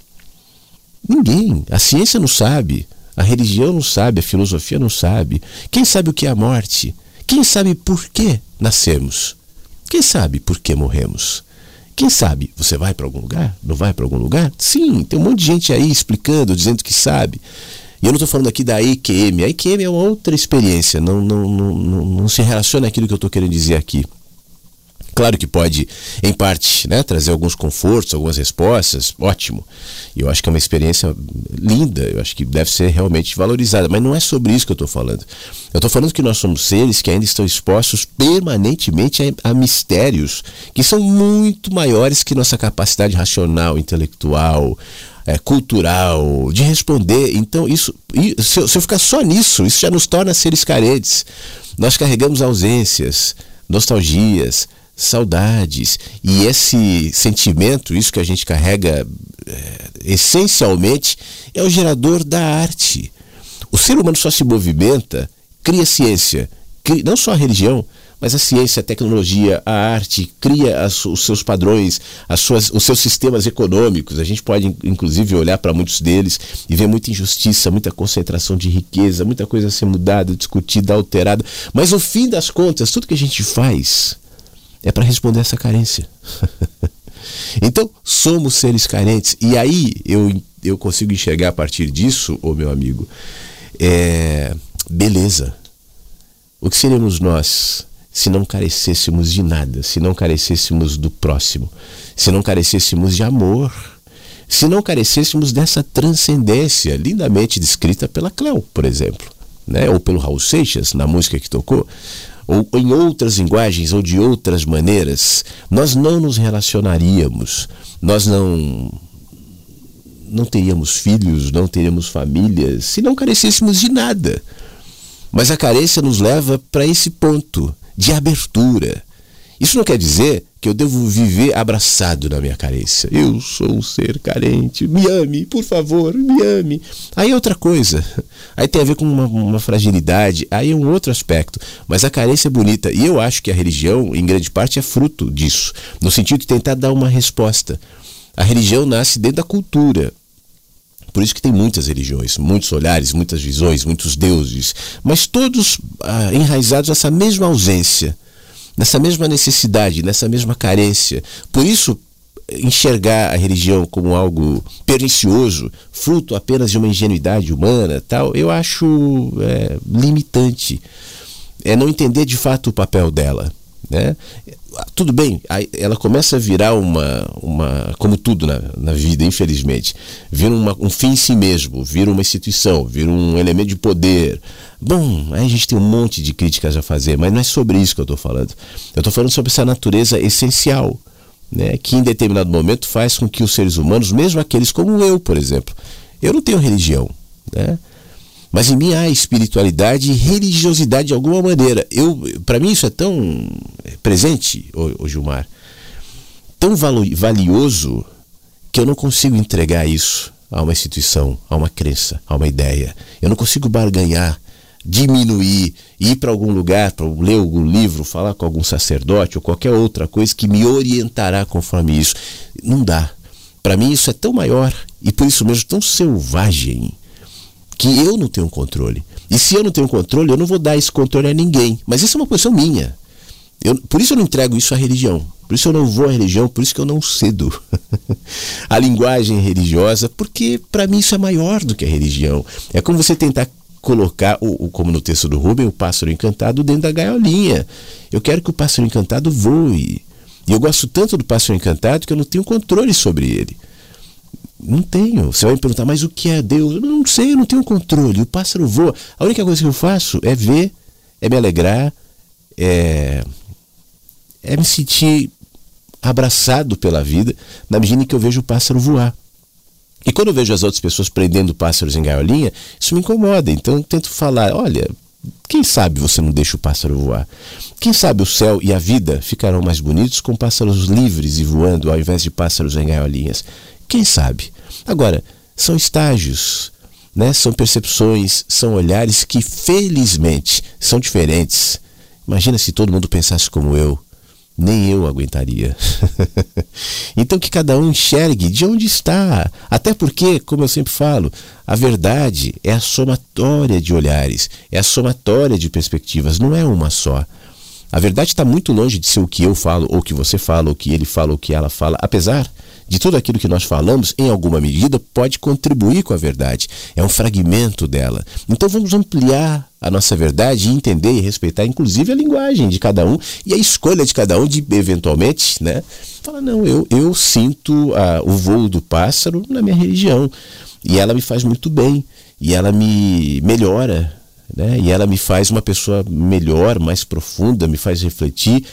Ninguém. A ciência não sabe. A religião não sabe. A filosofia não sabe. Quem sabe o que é a morte? Quem sabe por que nascemos? Quem sabe por que morremos? Quem sabe? Você vai para algum lugar? Não vai para algum lugar? Sim, tem um monte de gente aí explicando, dizendo que sabe. E eu não estou falando aqui da EQM. A EQM é uma outra experiência, não, não, não, não, se relaciona àquilo que eu estou querendo dizer aqui. Claro que pode, em parte, né, trazer alguns confortos, algumas respostas, ótimo. E eu acho que é uma experiência linda, eu acho que deve ser realmente valorizada. Mas não é sobre isso que eu estou falando. Eu estou falando que nós somos seres que ainda estão expostos permanentemente a, a mistérios que são muito maiores que nossa capacidade racional, intelectual, é, cultural, de responder. Então, isso, se eu, se eu ficar só nisso, isso já nos torna seres carentes. Nós carregamos ausências, nostalgias, saudades. E esse sentimento, isso que a gente carrega é, essencialmente, é o gerador da arte. O ser humano só se movimenta, cria ciência, cria, não só a religião, mas a ciência, a tecnologia, a arte, cria as, os seus padrões, as suas, os seus sistemas econômicos. A gente pode, inclusive, olhar para muitos deles e ver muita injustiça, muita concentração de riqueza, muita coisa a ser mudada, discutida, alterada. Mas, no fim das contas, tudo que a gente faz é para responder essa carência. <laughs> Então, somos seres carentes. E aí eu, eu consigo enxergar a partir disso, ô meu amigo, é, beleza. O que seríamos nós se não carecêssemos de nada, se não carecêssemos do próximo, se não carecêssemos de amor, se não carecêssemos dessa transcendência lindamente descrita pela Cleo, por exemplo, né? ou pelo Raul Seixas, na música que tocou, ou em outras linguagens ou de outras maneiras, nós não nos relacionaríamos, nós não não teríamos filhos, não teríamos famílias, se não carecêssemos de nada. Mas a carência nos leva para esse ponto de abertura. Isso não quer dizer que eu devo viver abraçado na minha carência. Eu sou um ser carente. Me ame, por favor, me ame. Aí é outra coisa. Aí tem a ver com uma, uma, fragilidade. Aí é um outro aspecto. Mas a carência é bonita. E eu acho que a religião, em grande parte, é fruto disso. No sentido de tentar dar uma resposta. A religião nasce dentro da cultura. Por isso que tem muitas religiões, muitos olhares, muitas visões, muitos deuses, mas todos ah, enraizados nessa mesma ausência, nessa mesma necessidade, nessa mesma carência. Por isso, enxergar a religião como algo pernicioso, fruto apenas de uma ingenuidade humana, tal, eu acho é, limitante. É não entender de fato o papel dela. Né? Tudo bem, ela começa a virar uma, uma como tudo na, na vida, infelizmente, vira uma, um fim em si mesmo, vira uma instituição, vira um elemento de poder. Bom, aí a gente tem um monte de críticas a fazer, mas não é sobre isso que eu estou falando. Eu estou falando sobre essa natureza essencial, né, que em determinado momento faz com que os seres humanos, mesmo aqueles como eu, por exemplo, eu não tenho religião, né? Mas em mim há espiritualidade e religiosidade de alguma maneira. Eu, para mim isso é tão presente, o, Gilmar, tão valioso que eu não consigo entregar isso a uma instituição, a uma crença, a uma ideia. Eu não consigo barganhar, diminuir, ir para algum lugar, para ler algum livro, falar com algum sacerdote ou qualquer outra coisa que me orientará conforme isso. Não dá. Para mim isso é tão maior e por isso mesmo tão selvagem que eu não tenho controle. E se eu não tenho controle, eu não vou dar esse controle a ninguém. Mas isso é uma posição minha. Eu, por isso eu não entrego isso à religião. Por isso eu não vou à religião, por isso que eu não cedo <laughs> a linguagem religiosa, porque para mim isso é maior do que a religião. É como você tentar colocar, o, como no texto do Rubem, o pássaro encantado dentro da gaiolinha. Eu quero que o pássaro encantado voe. E eu gosto tanto do pássaro encantado que eu não tenho controle sobre ele. Não tenho. Você vai me perguntar, mas o que é Deus? Eu não sei, eu não tenho controle. O pássaro voa. A única coisa que eu faço é ver, é me alegrar, é, é me sentir abraçado pela vida na medida em que eu vejo o pássaro voar. E quando eu vejo as outras pessoas prendendo pássaros em gaiolinha, isso me incomoda. Então eu tento falar: olha, quem sabe você não deixa o pássaro voar? Quem sabe o céu e a vida ficarão mais bonitos com pássaros livres e voando ao invés de pássaros em gaiolinhas? Quem sabe? Agora, são estágios, né? são percepções, são olhares que felizmente são diferentes. Imagina se todo mundo pensasse como eu. Nem eu aguentaria. <laughs> então que cada um enxergue de onde está. Até porque, como eu sempre falo, a verdade é a somatória de olhares, é a somatória de perspectivas, não é uma só. A verdade está muito longe de ser o que eu falo, ou o que você fala, ou o que ele fala, ou o que ela fala, apesar de tudo aquilo que nós falamos, em alguma medida, pode contribuir com a verdade. É um fragmento dela. Então vamos ampliar a nossa verdade e entender e respeitar, inclusive, a linguagem de cada um e a escolha de cada um de, eventualmente, né? Falar, não, eu, eu sinto a, o voo do pássaro na minha religião. E ela me faz muito bem. E ela me melhora, né? E ela me faz uma pessoa melhor, mais profunda, me faz refletir.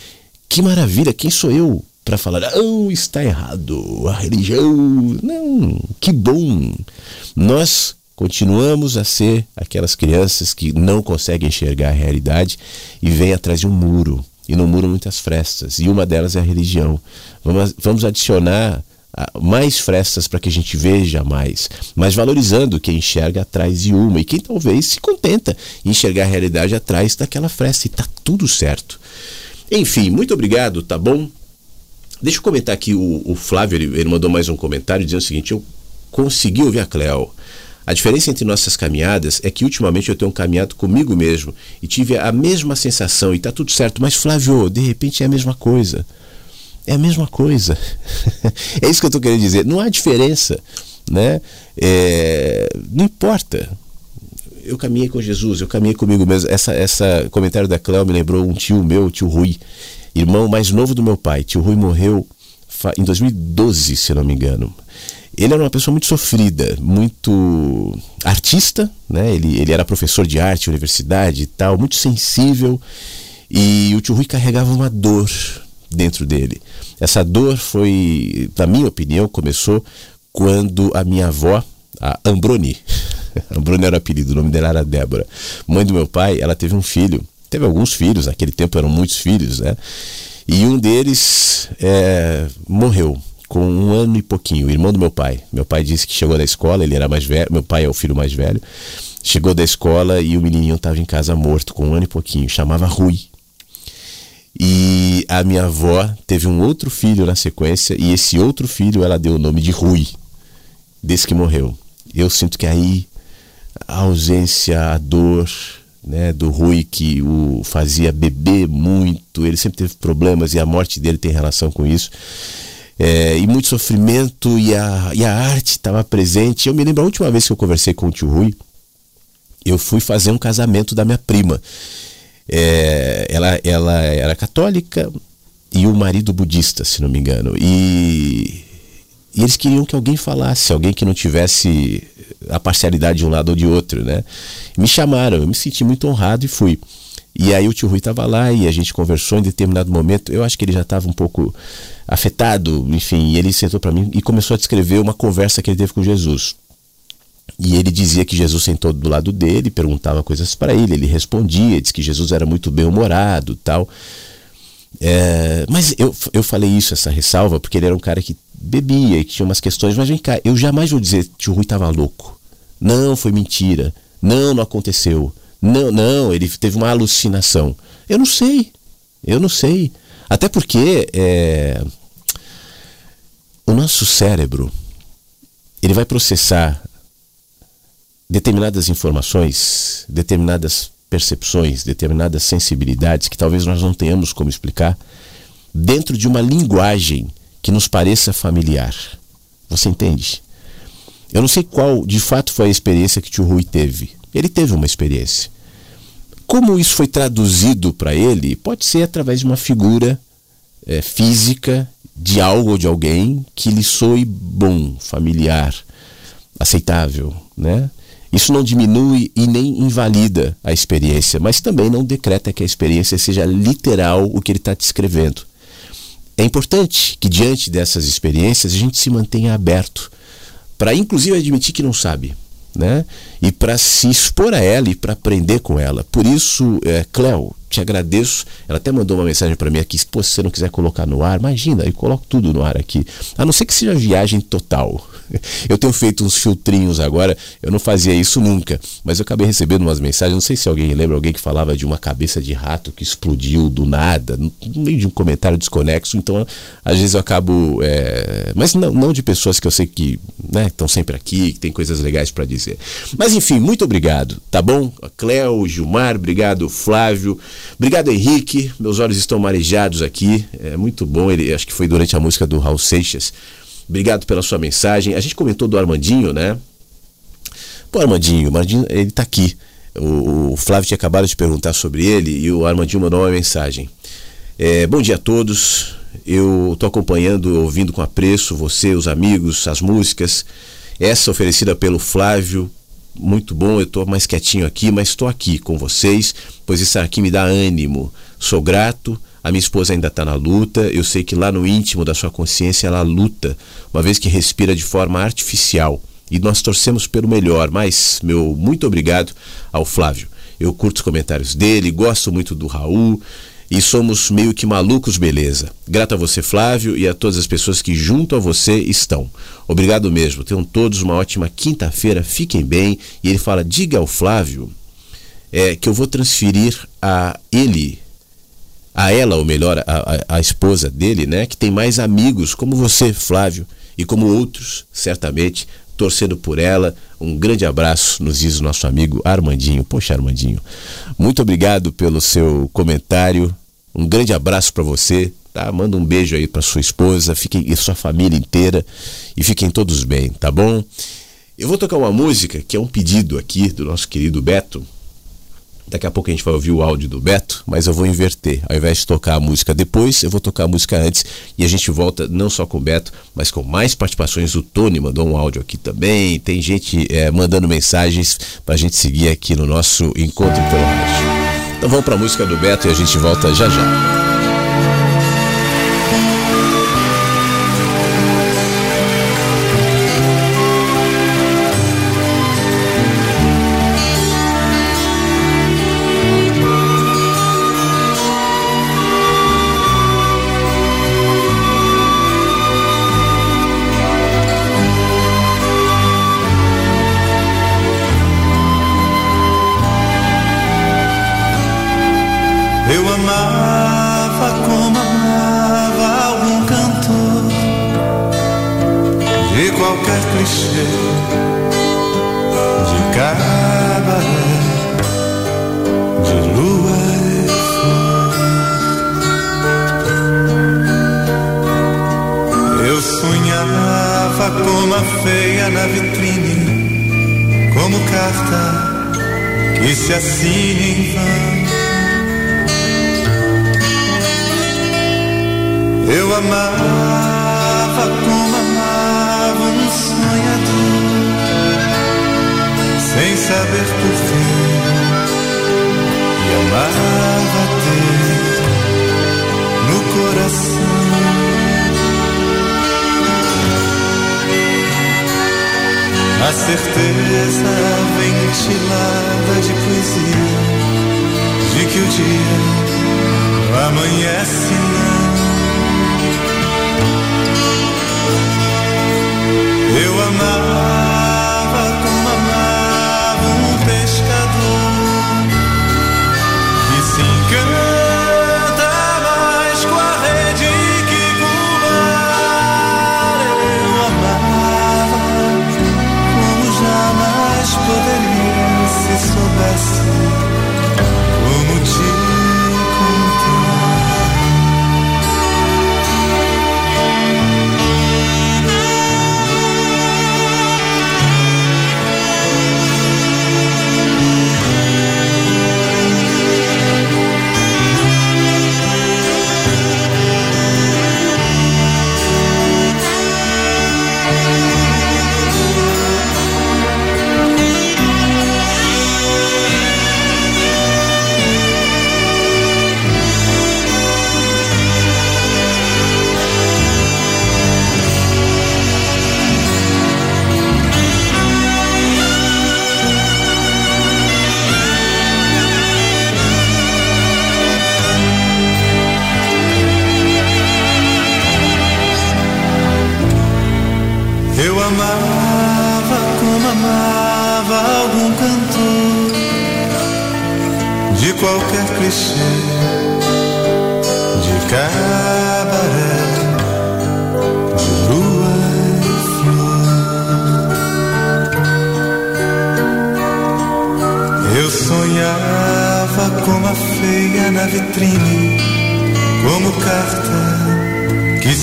Que maravilha, quem sou eu para falar, não, está errado, a religião. Não, que bom. Nós continuamos a ser aquelas crianças que não conseguem enxergar a realidade e vêm atrás de um muro. E no muro muitas frestas, e uma delas é a religião. Vamos, vamos adicionar mais frestas para que a gente veja mais, mas valorizando quem enxerga atrás de uma e quem talvez se contenta em enxergar a realidade atrás daquela fresta e tá tudo certo. Enfim, muito obrigado, tá bom? Deixa eu comentar aqui, o, o Flávio, ele, ele, mandou mais um comentário dizendo o seguinte, eu consegui ouvir a Cleo. A diferença entre nossas caminhadas é que ultimamente eu tenho caminhado comigo mesmo e tive a mesma sensação e está tudo certo, mas Flávio, de repente é a mesma coisa. É a mesma coisa. <laughs> é isso que eu estou querendo dizer. Não há diferença, né? É, não importa. Eu caminhei com Jesus, eu caminhei comigo mesmo. Essa, essa comentário da Cléo me lembrou um tio meu, tio Rui, irmão mais novo do meu pai. Tio Rui morreu em 2012, se não me engano. Ele era uma pessoa muito sofrida, muito artista, né? Ele, ele era professor de arte, universidade e tal, muito sensível. E o tio Rui carregava uma dor dentro dele. Essa dor foi, na minha opinião, começou quando a minha avó, a Ambroni, <laughs> Ambroni era o apelido, o nome dela era Débora, mãe do meu pai, ela teve um filho, teve alguns filhos, naquele tempo eram muitos filhos, né? E um deles é, morreu com um ano e pouquinho, o irmão do meu pai. Meu pai disse que chegou da escola, ele era mais velho, meu pai é o filho mais velho. Chegou da escola e o menininho estava em casa morto, com um ano e pouquinho, chamava Rui. E a minha avó teve um outro filho na sequência, e esse outro filho ela deu o nome de Rui, desse que morreu. Eu sinto que aí a ausência, a dor, né, do Rui que o fazia beber muito, ele sempre teve problemas e a morte dele tem relação com isso. É, e muito sofrimento e a, e a arte estava presente. Eu me lembro a última vez que eu conversei com o tio Rui, eu fui fazer um casamento da minha prima. É, ela, ela era católica e o marido budista, se não me engano. E, e eles queriam que alguém falasse, alguém que não tivesse a parcialidade de um lado ou de outro, né? Me chamaram, eu me senti muito honrado e fui. E aí o tio Rui estava lá e a gente conversou em determinado momento. Eu acho que ele já estava um pouco afetado, enfim, e ele sentou para mim e começou a descrever uma conversa que ele teve com Jesus. E ele dizia que Jesus sentou do lado dele, perguntava coisas para ele, ele respondia, disse que Jesus era muito bem-humorado tal. É, mas eu, eu falei isso, essa ressalva, porque ele era um cara que bebia e que tinha umas questões. Mas vem cá, eu jamais vou dizer que o Rui estava louco. Não, foi mentira. Não, não aconteceu. Não, não, ele teve uma alucinação. Eu não sei. Eu não sei. Até porque é, o nosso cérebro ele vai processar determinadas informações, determinadas percepções, determinadas sensibilidades que talvez nós não tenhamos como explicar dentro de uma linguagem que nos pareça familiar. Você entende? Eu não sei qual de fato foi a experiência que tio Rui teve. Ele teve uma experiência. Como isso foi traduzido para ele, pode ser através de uma figura é, física de algo ou de alguém que lhe soe bom, familiar, aceitável, né? Isso não diminui e nem invalida a experiência, mas também não decreta que a experiência seja literal o que ele está descrevendo. É importante que, diante dessas experiências, a gente se mantenha aberto para, inclusive, admitir que não sabe né? E para se expor a ela e para aprender com ela. Por isso, é, Cléo, te agradeço. Ela até mandou uma mensagem para mim aqui. Se você não quiser colocar no ar, imagina, eu coloco tudo no ar aqui. A não ser que seja viagem total. <laughs> Eu tenho feito uns filtrinhos agora, eu não fazia isso nunca, mas eu acabei recebendo umas mensagens. Não sei se alguém lembra, alguém que falava de uma cabeça de rato que explodiu do nada, no meio de um comentário desconexo. Então, às vezes eu acabo. É... Mas não, não de pessoas que eu sei que né, estão sempre aqui, que tem coisas legais para dizer. Mas enfim, muito obrigado, tá bom? Cléo, Gilmar, obrigado, Flávio. Obrigado, Henrique. Meus olhos estão marejados aqui. É muito bom. Ele, acho que foi durante a música do Raul Seixas. Obrigado pela sua mensagem. A gente comentou do Armandinho, né? Pô, Armandinho, Armandinho, ele tá aqui. O, o, Flávio tinha acabado de perguntar sobre ele e o Armandinho mandou uma mensagem. É, bom dia a todos. Eu estou acompanhando, ouvindo com apreço você, os amigos, as músicas. Essa oferecida pelo Flávio, muito bom. Eu estou mais quietinho aqui, mas estou aqui com vocês, pois isso aqui me dá ânimo. Sou grato a minha esposa ainda está na luta. Eu sei que lá no íntimo da sua consciência ela luta, uma vez que respira de forma artificial. E nós torcemos pelo melhor. Mas, meu muito obrigado ao Flávio. Eu curto os comentários dele, gosto muito do Raul e somos meio que malucos, beleza. Grato a você, Flávio, e a todas as pessoas que junto a você estão. Obrigado mesmo. Tenham todos uma ótima quinta-feira. Fiquem bem. E ele fala: diga ao Flávio é, que eu vou transferir a ele a ela, ou melhor, a, a, a esposa dele, né, que tem mais amigos, como você, Flávio, e como outros, certamente, torcendo por ela. Um grande abraço, nos diz o nosso amigo Armandinho. Poxa, Armandinho, muito obrigado pelo seu comentário. Um grande abraço para você. Tá? Manda um beijo aí para sua esposa, fiquem e sua família inteira e fiquem todos bem, tá bom? Eu vou tocar uma música que é um pedido aqui do nosso querido Beto. Daqui a pouco a gente vai ouvir o áudio do Beto, mas eu vou inverter. Ao invés de tocar a música depois, eu vou tocar a música antes e a gente volta não só com o Beto, mas com mais participações. O Tony mandou um áudio aqui também. Tem gente é, mandando mensagens para a gente seguir aqui no nosso encontro pelo rádio. Então vamos para a música do Beto e a gente volta já já. certeza ventilada de poesia de que o dia amanhece não.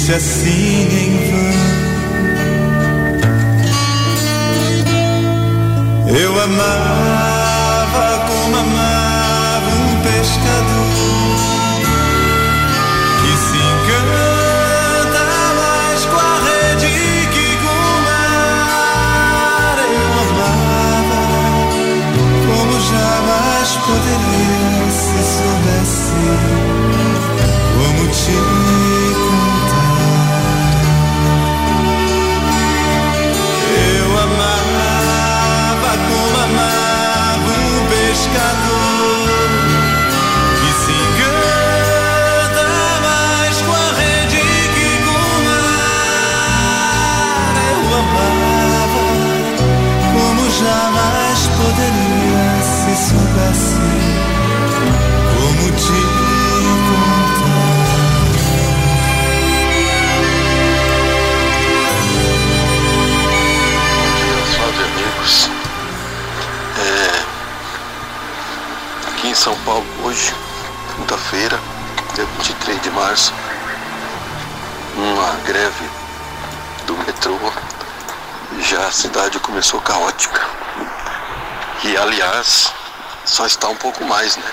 disse assim segunda-feira, dia 23 de março, uma greve do metrô. Já a cidade começou caótica. E aliás, só está um pouco mais, né?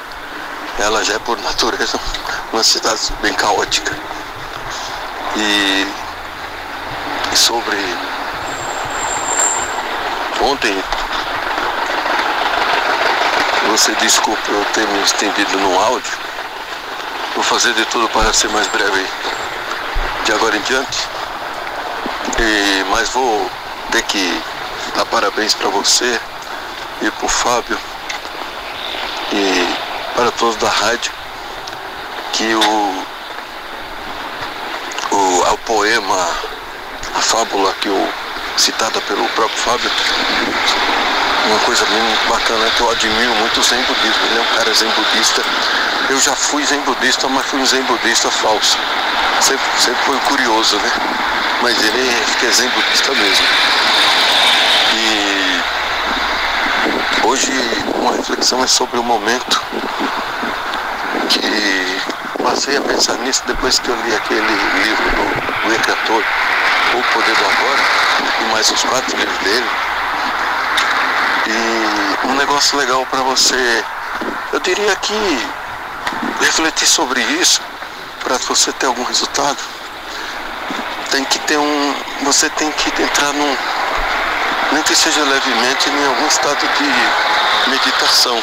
Ela já é por natureza uma cidade bem caótica. E, e sobre ontem você desculpa eu ter me estendido no áudio, Vou fazer de tudo para ser mais breve de agora em diante. E, mas vou ter que dar parabéns para você e para o Fábio e para todos da rádio que o, o, o poema, a fábula que o citada pelo próprio Fábio, uma coisa bem bacana é que eu admiro muito o Zen budismo. Ele é um cara Zen budista. Eu já fui Zen budista, mas fui um Zen budista falso. Sempre, sempre foi curioso, né? Mas ele é Zen budista mesmo. E hoje uma reflexão é sobre o momento que passei a pensar nisso depois que eu li aquele livro do, do Ecrator, O Poder do Agora, e mais os quatro livros dele. E um negócio legal para você, eu diria que refletir sobre isso, para você ter algum resultado, tem que ter um. Você tem que entrar num. Nem que seja levemente em algum estado de meditação.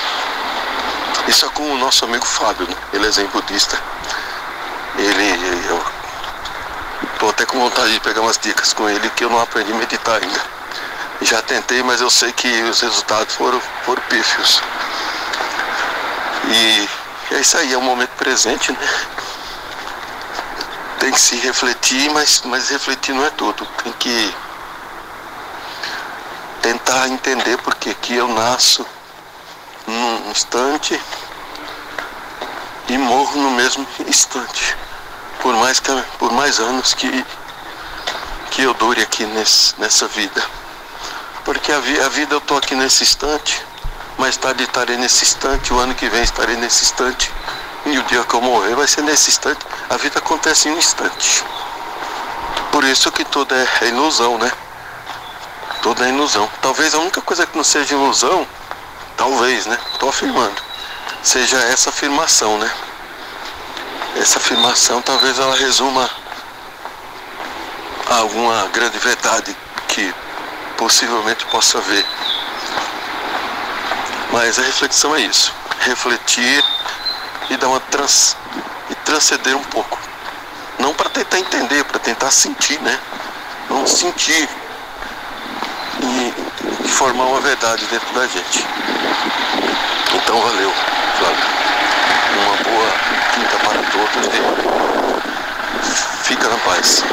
Isso é com o nosso amigo Fábio, né? ele é zen budista. Ele. Eu tô até com vontade de pegar umas dicas com ele que eu não aprendi a meditar ainda. Já tentei, mas eu sei que os resultados foram, foram pífios. E é isso aí, é o momento presente, né? Tem que se refletir, mas, mas refletir não é tudo. Tem que tentar entender porque que eu nasço num instante e morro no mesmo instante. Por mais, que, por mais anos que, que eu dure aqui nesse, nessa vida. Porque a, vi, a vida eu estou aqui nesse instante, mais tarde estarei nesse instante, o ano que vem estarei nesse instante, e o dia que eu morrer vai ser nesse instante. A vida acontece em um instante. Por isso que tudo é, é ilusão, né? Tudo é ilusão. Talvez a única coisa que não seja ilusão, talvez, né? Estou afirmando, seja essa afirmação, né? Essa afirmação talvez ela resuma alguma grande verdade que possivelmente possa ver. Mas a reflexão é isso, refletir e dar uma trans e transcender um pouco. Não para tentar entender, para tentar sentir, né? Vamos sentir e, e, formar uma verdade dentro da gente. Então valeu, Flávio. Uma boa quinta para todos e fica na paz.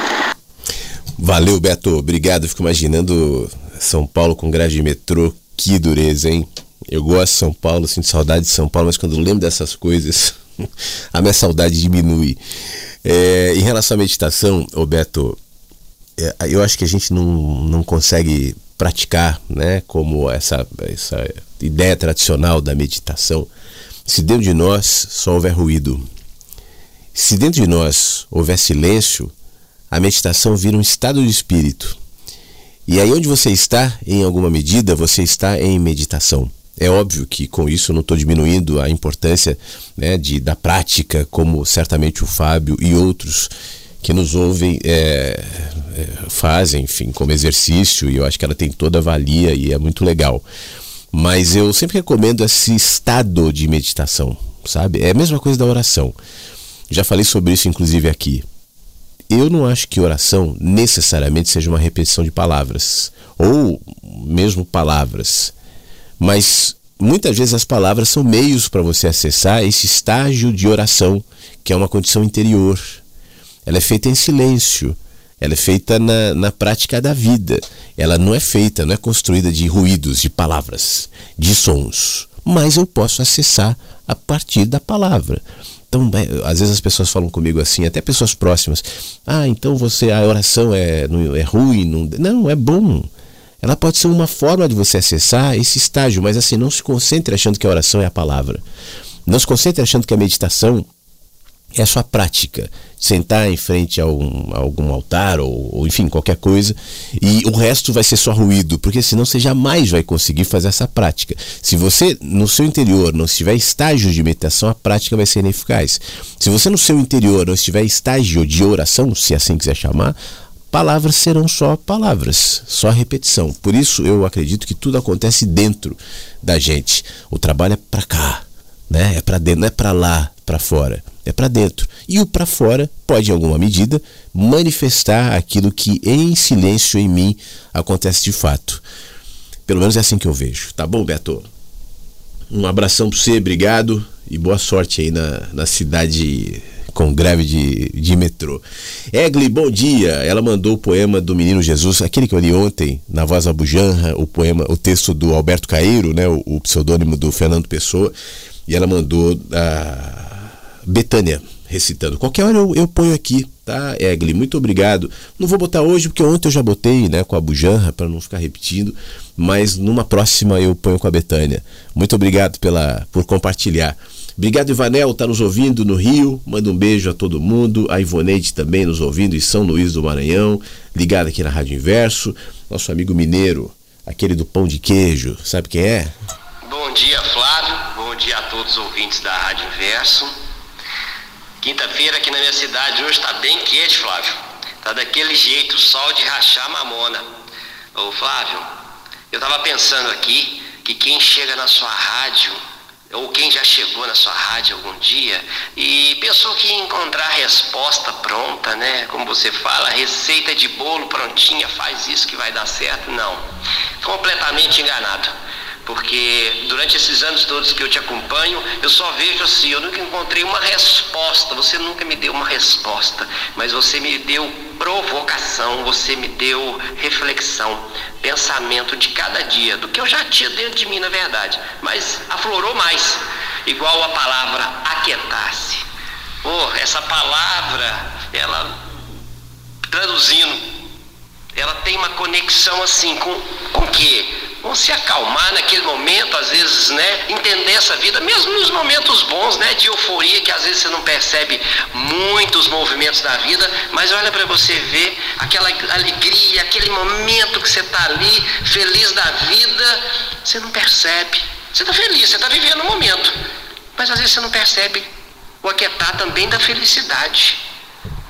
Valeu, Beto. Obrigado. Fico imaginando São Paulo com grade de metrô. Que dureza, hein? Eu gosto de São Paulo, sinto saudade de São Paulo, mas quando lembro dessas coisas, <laughs> a minha saudade diminui. É, em relação à meditação, ô Beto, é, eu acho que a gente não, não consegue praticar, né, como essa, essa ideia tradicional da meditação, se dentro de nós só houver ruído. Se dentro de nós houver silêncio, a meditação vira um estado de espírito. E aí onde você está, em alguma medida, você está em meditação. É óbvio que com isso não estou diminuindo a importância né, de, da prática, como certamente o Fábio e outros que nos ouvem é, é, fazem, enfim, como exercício, e eu acho que ela tem toda a valia e é muito legal. Mas eu sempre recomendo esse estado de meditação, sabe? É a mesma coisa da oração. Já falei sobre isso, inclusive, aqui. Eu não acho que oração necessariamente seja uma repetição de palavras, ou mesmo palavras. Mas muitas vezes as palavras são meios para você acessar esse estágio de oração, que é uma condição interior. Ela é feita em silêncio, ela é feita na, na prática da vida. Ela não é feita, não é construída de ruídos, de palavras, de sons. Mas eu posso acessar a partir da palavra. Então, é, às vezes as pessoas falam comigo assim, até pessoas próximas. Ah, então você, a oração é, é ruim? Não, não, é bom. Ela pode ser uma forma de você acessar esse estágio, mas assim, não se concentre achando que a oração é a palavra. Não se concentre achando que a meditação é a sua prática. Sentar em frente a, um, a algum altar ou, ou, enfim, qualquer coisa, e o resto vai ser só ruído, porque senão você jamais vai conseguir fazer essa prática. Se você no seu interior não estiver estágio de meditação, a prática vai ser ineficaz. Se você no seu interior não estiver estágio de oração, se assim quiser chamar, palavras serão só palavras, só repetição. Por isso eu acredito que tudo acontece dentro da gente. O trabalho é para cá, né? É para dentro, não é para lá, para fora, é para dentro. E o para fora pode, em alguma medida, manifestar aquilo que em silêncio em mim acontece de fato. Pelo menos é assim que eu vejo. Tá bom, Beto? Um abração para você, obrigado e boa sorte aí na, na cidade com greve de, de metrô. Egli, bom dia. Ela mandou o poema do Menino Jesus, aquele que eu li ontem, na voz Abujanra, o poema, o texto do Alberto Caeiro, né, o, o pseudônimo do Fernando Pessoa, e ela mandou a Betânia recitando. Qualquer hora eu, eu ponho aqui, tá, Egli? Muito obrigado. Não vou botar hoje, porque ontem eu já botei, né, com a Bujanra, para não ficar repetindo, mas numa próxima eu ponho com a Betânia. Muito obrigado pela, por compartilhar. Obrigado, Ivanel, está nos ouvindo no Rio. Manda um beijo a todo mundo. A Ivoneide também nos ouvindo em São Luís do Maranhão. Ligado aqui na Rádio Inverso. Nosso amigo mineiro, aquele do pão de queijo. Sabe quem é? Bom dia. Bom dia a todos os ouvintes da Rádio Inverso. Quinta-feira aqui na minha cidade hoje está bem quente, Flávio. Tá daquele jeito, sol de rachar mamona. Ô, Flávio, eu tava pensando aqui que quem chega na sua rádio ou quem já chegou na sua rádio algum dia e pensou que ia encontrar resposta pronta, né? Como você fala, receita de bolo prontinha, faz isso que vai dar certo. Não. Completamente enganado. Porque durante esses anos todos que eu te acompanho, eu só vejo assim, eu nunca encontrei uma resposta, você nunca me deu uma resposta, mas você me deu provocação, você me deu reflexão, pensamento de cada dia, do que eu já tinha dentro de mim, na verdade, mas aflorou mais, igual a palavra aquietar-se. Oh, essa palavra, ela traduzindo, ela tem uma conexão assim com com que Vamos se acalmar naquele momento, às vezes, né? Entender essa vida, mesmo nos momentos bons, né? De euforia, que às vezes você não percebe muitos movimentos da vida, mas olha para você ver aquela alegria, aquele momento que você está ali, feliz da vida, você não percebe. Você está feliz, você está vivendo o momento, mas às vezes você não percebe o aquietar também da felicidade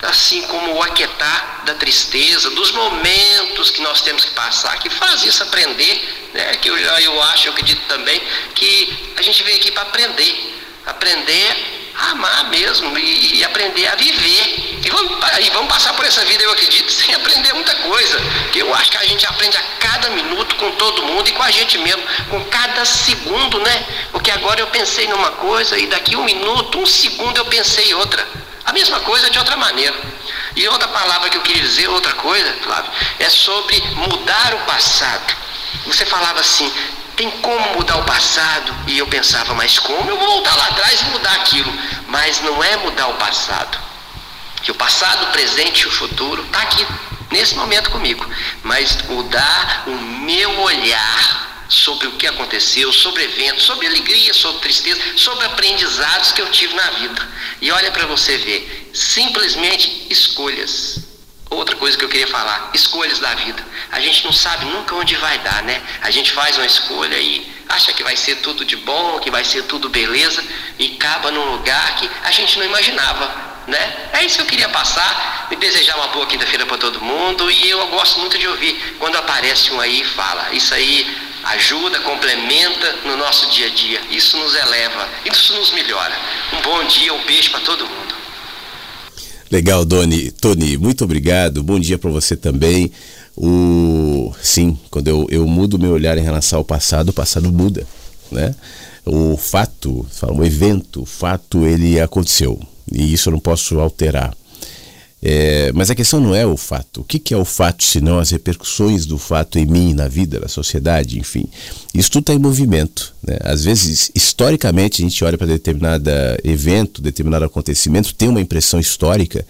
assim como o aquietar da tristeza, dos momentos que nós temos que passar, que faz isso aprender, né? que eu, eu acho, eu acredito também, que a gente veio aqui para aprender, aprender a amar mesmo e, e, aprender a viver. E vamos, e vamos passar por essa vida, eu acredito, <laughs> sem aprender muita coisa, que eu acho que a gente aprende a cada minuto com todo mundo e com a gente mesmo, com cada segundo, né? Porque agora eu pensei numa coisa e daqui um minuto, um segundo eu pensei outra. A mesma coisa de outra maneira. E outra palavra que eu queria dizer, outra coisa, Flávio, é sobre mudar o passado. Você falava assim, tem como mudar o passado? E eu pensava, mas como? Eu vou voltar lá atrás e mudar aquilo. Mas não é mudar o passado. Que o passado, o presente e o futuro está aqui, nesse momento comigo. Mas mudar o meu olhar sobre o que aconteceu, sobre eventos, sobre alegria, sobre tristeza, sobre aprendizados que eu tive na vida. E olha para você ver, simplesmente escolhas. Outra coisa que eu queria falar, escolhas da vida. A gente não sabe nunca onde vai dar, né? A gente faz uma escolha e acha que vai ser tudo de bom, que vai ser tudo beleza e acaba num lugar que a gente não imaginava. Né? É isso que eu queria passar, me desejar uma boa quinta-feira para todo mundo e eu gosto muito de ouvir quando aparece um aí e fala, isso aí ajuda, complementa no nosso dia a dia. Isso nos eleva, isso nos melhora. Um bom dia, um beijo para todo mundo. Legal, Doni. Tony, muito obrigado. Bom dia para você também. O sim, quando eu, eu mudo meu olhar em relação ao passado, o passado muda, né? O fato, o evento, o fato, ele aconteceu e isso eu não posso alterar. É, mas a questão não é o fato. O que, que é o fato, senão as repercussões do fato em mim, na vida, na sociedade, enfim. Isso tudo está em movimento. Né? Às vezes, historicamente, a gente olha para determinado evento, determinado acontecimento, tem uma impressão histórica,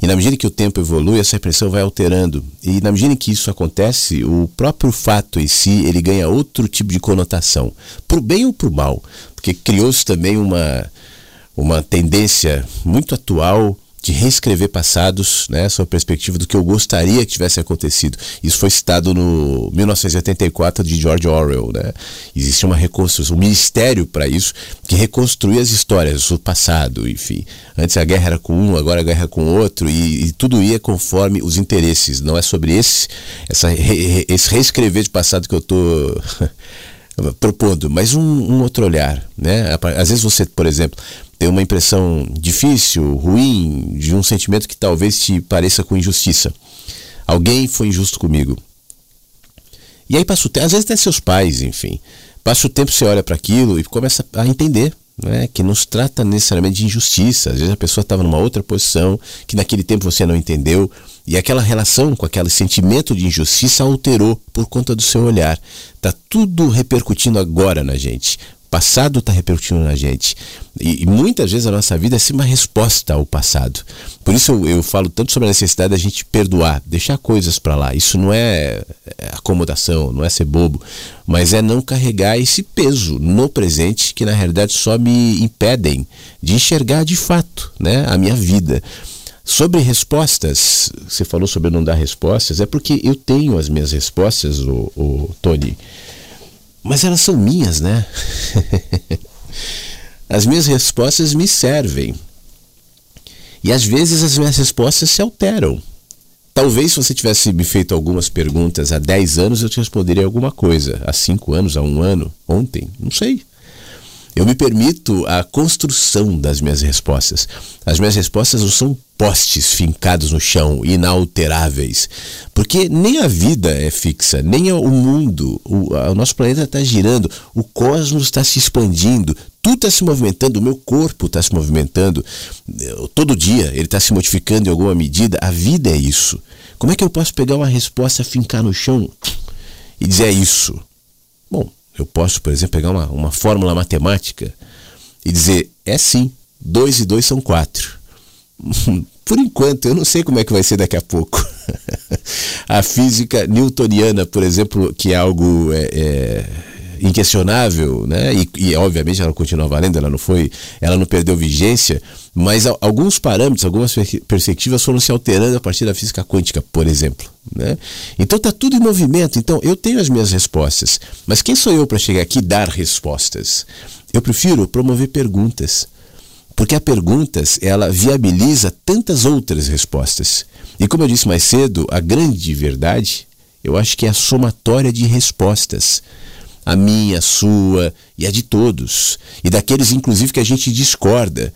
e na medida que o tempo evolui, essa impressão vai alterando. E na medida que isso acontece, o próprio fato em si, ele ganha outro tipo de conotação, por bem ou por mal, porque criou-se também uma, uma tendência muito atual de reescrever passados, né, sob a perspectiva do que eu gostaria que tivesse acontecido. Isso foi citado no 1984 de George Orwell, né? Existia uma reconstrução, um ministério para isso que reconstruía as histórias do passado, enfim. Antes a guerra era com um, agora a guerra é com outro e, e tudo ia conforme os interesses. Não é sobre esse, essa, esse reescrever de passado que eu estou <laughs> propondo, mas um, um, outro olhar, né? Às vezes você, por exemplo, tem uma impressão difícil, ruim, de um sentimento que talvez te pareça com injustiça. Alguém foi injusto comigo. E aí passa o tempo, às vezes até seus pais, enfim. Passa o tempo, você olha para aquilo e começa a entender né, que não se trata necessariamente de injustiça. Às vezes a pessoa estava numa outra posição que naquele tempo você não entendeu e aquela relação com aquele sentimento de injustiça alterou por conta do seu olhar. Tá tudo repercutindo agora na gente passado está repercutindo na gente. E, e, muitas vezes a nossa vida é sim uma resposta ao passado. Por isso eu, eu falo tanto sobre a necessidade da gente perdoar, deixar coisas para lá. Isso não é, é acomodação, não é ser bobo, mas é não carregar esse peso no presente que na realidade só me impedem de enxergar de fato né, a minha vida. Sobre respostas, você falou sobre não dar respostas, é porque eu tenho as minhas respostas, o, o Tony. Mas elas são minhas, né? <laughs> as minhas respostas me servem. E às vezes as minhas respostas se alteram. Talvez se você tivesse me feito algumas perguntas há 10 anos, eu te responderia alguma coisa. Há 5 anos, há um ano, ontem, não sei. Eu me permito a construção das minhas respostas. As minhas respostas não são postes fincados no chão, inalteráveis. Porque nem a vida é fixa, nem o mundo, o, o nosso planeta está girando, o cosmos está se expandindo, tudo está se movimentando, o meu corpo está se movimentando. Todo dia ele está se modificando em alguma medida. A vida é isso. Como é que eu posso pegar uma resposta, fincar no chão e dizer é isso? Eu posso, por exemplo, pegar uma, uma fórmula matemática e dizer, é sim, 2 e 2 são 4. <laughs> Por enquanto, eu não sei como é que vai ser daqui a pouco. <laughs> a física newtoniana, por exemplo, que é algo é, é, inquestionável, né? E, e, obviamente ela continua valendo, ela não foi, ela não perdeu vigência, mas alguns parâmetros, algumas perspectivas foram se alterando a partir da física quântica, por exemplo. Né? Então está tudo em movimento. Então eu tenho as minhas respostas, mas quem sou eu para chegar aqui e dar respostas? Eu prefiro promover perguntas, porque a perguntas ela viabiliza tantas outras respostas. E como eu disse mais cedo, a grande verdade, eu acho que é a somatória de respostas a minha, a sua e a de todos, e daqueles inclusive que a gente discorda.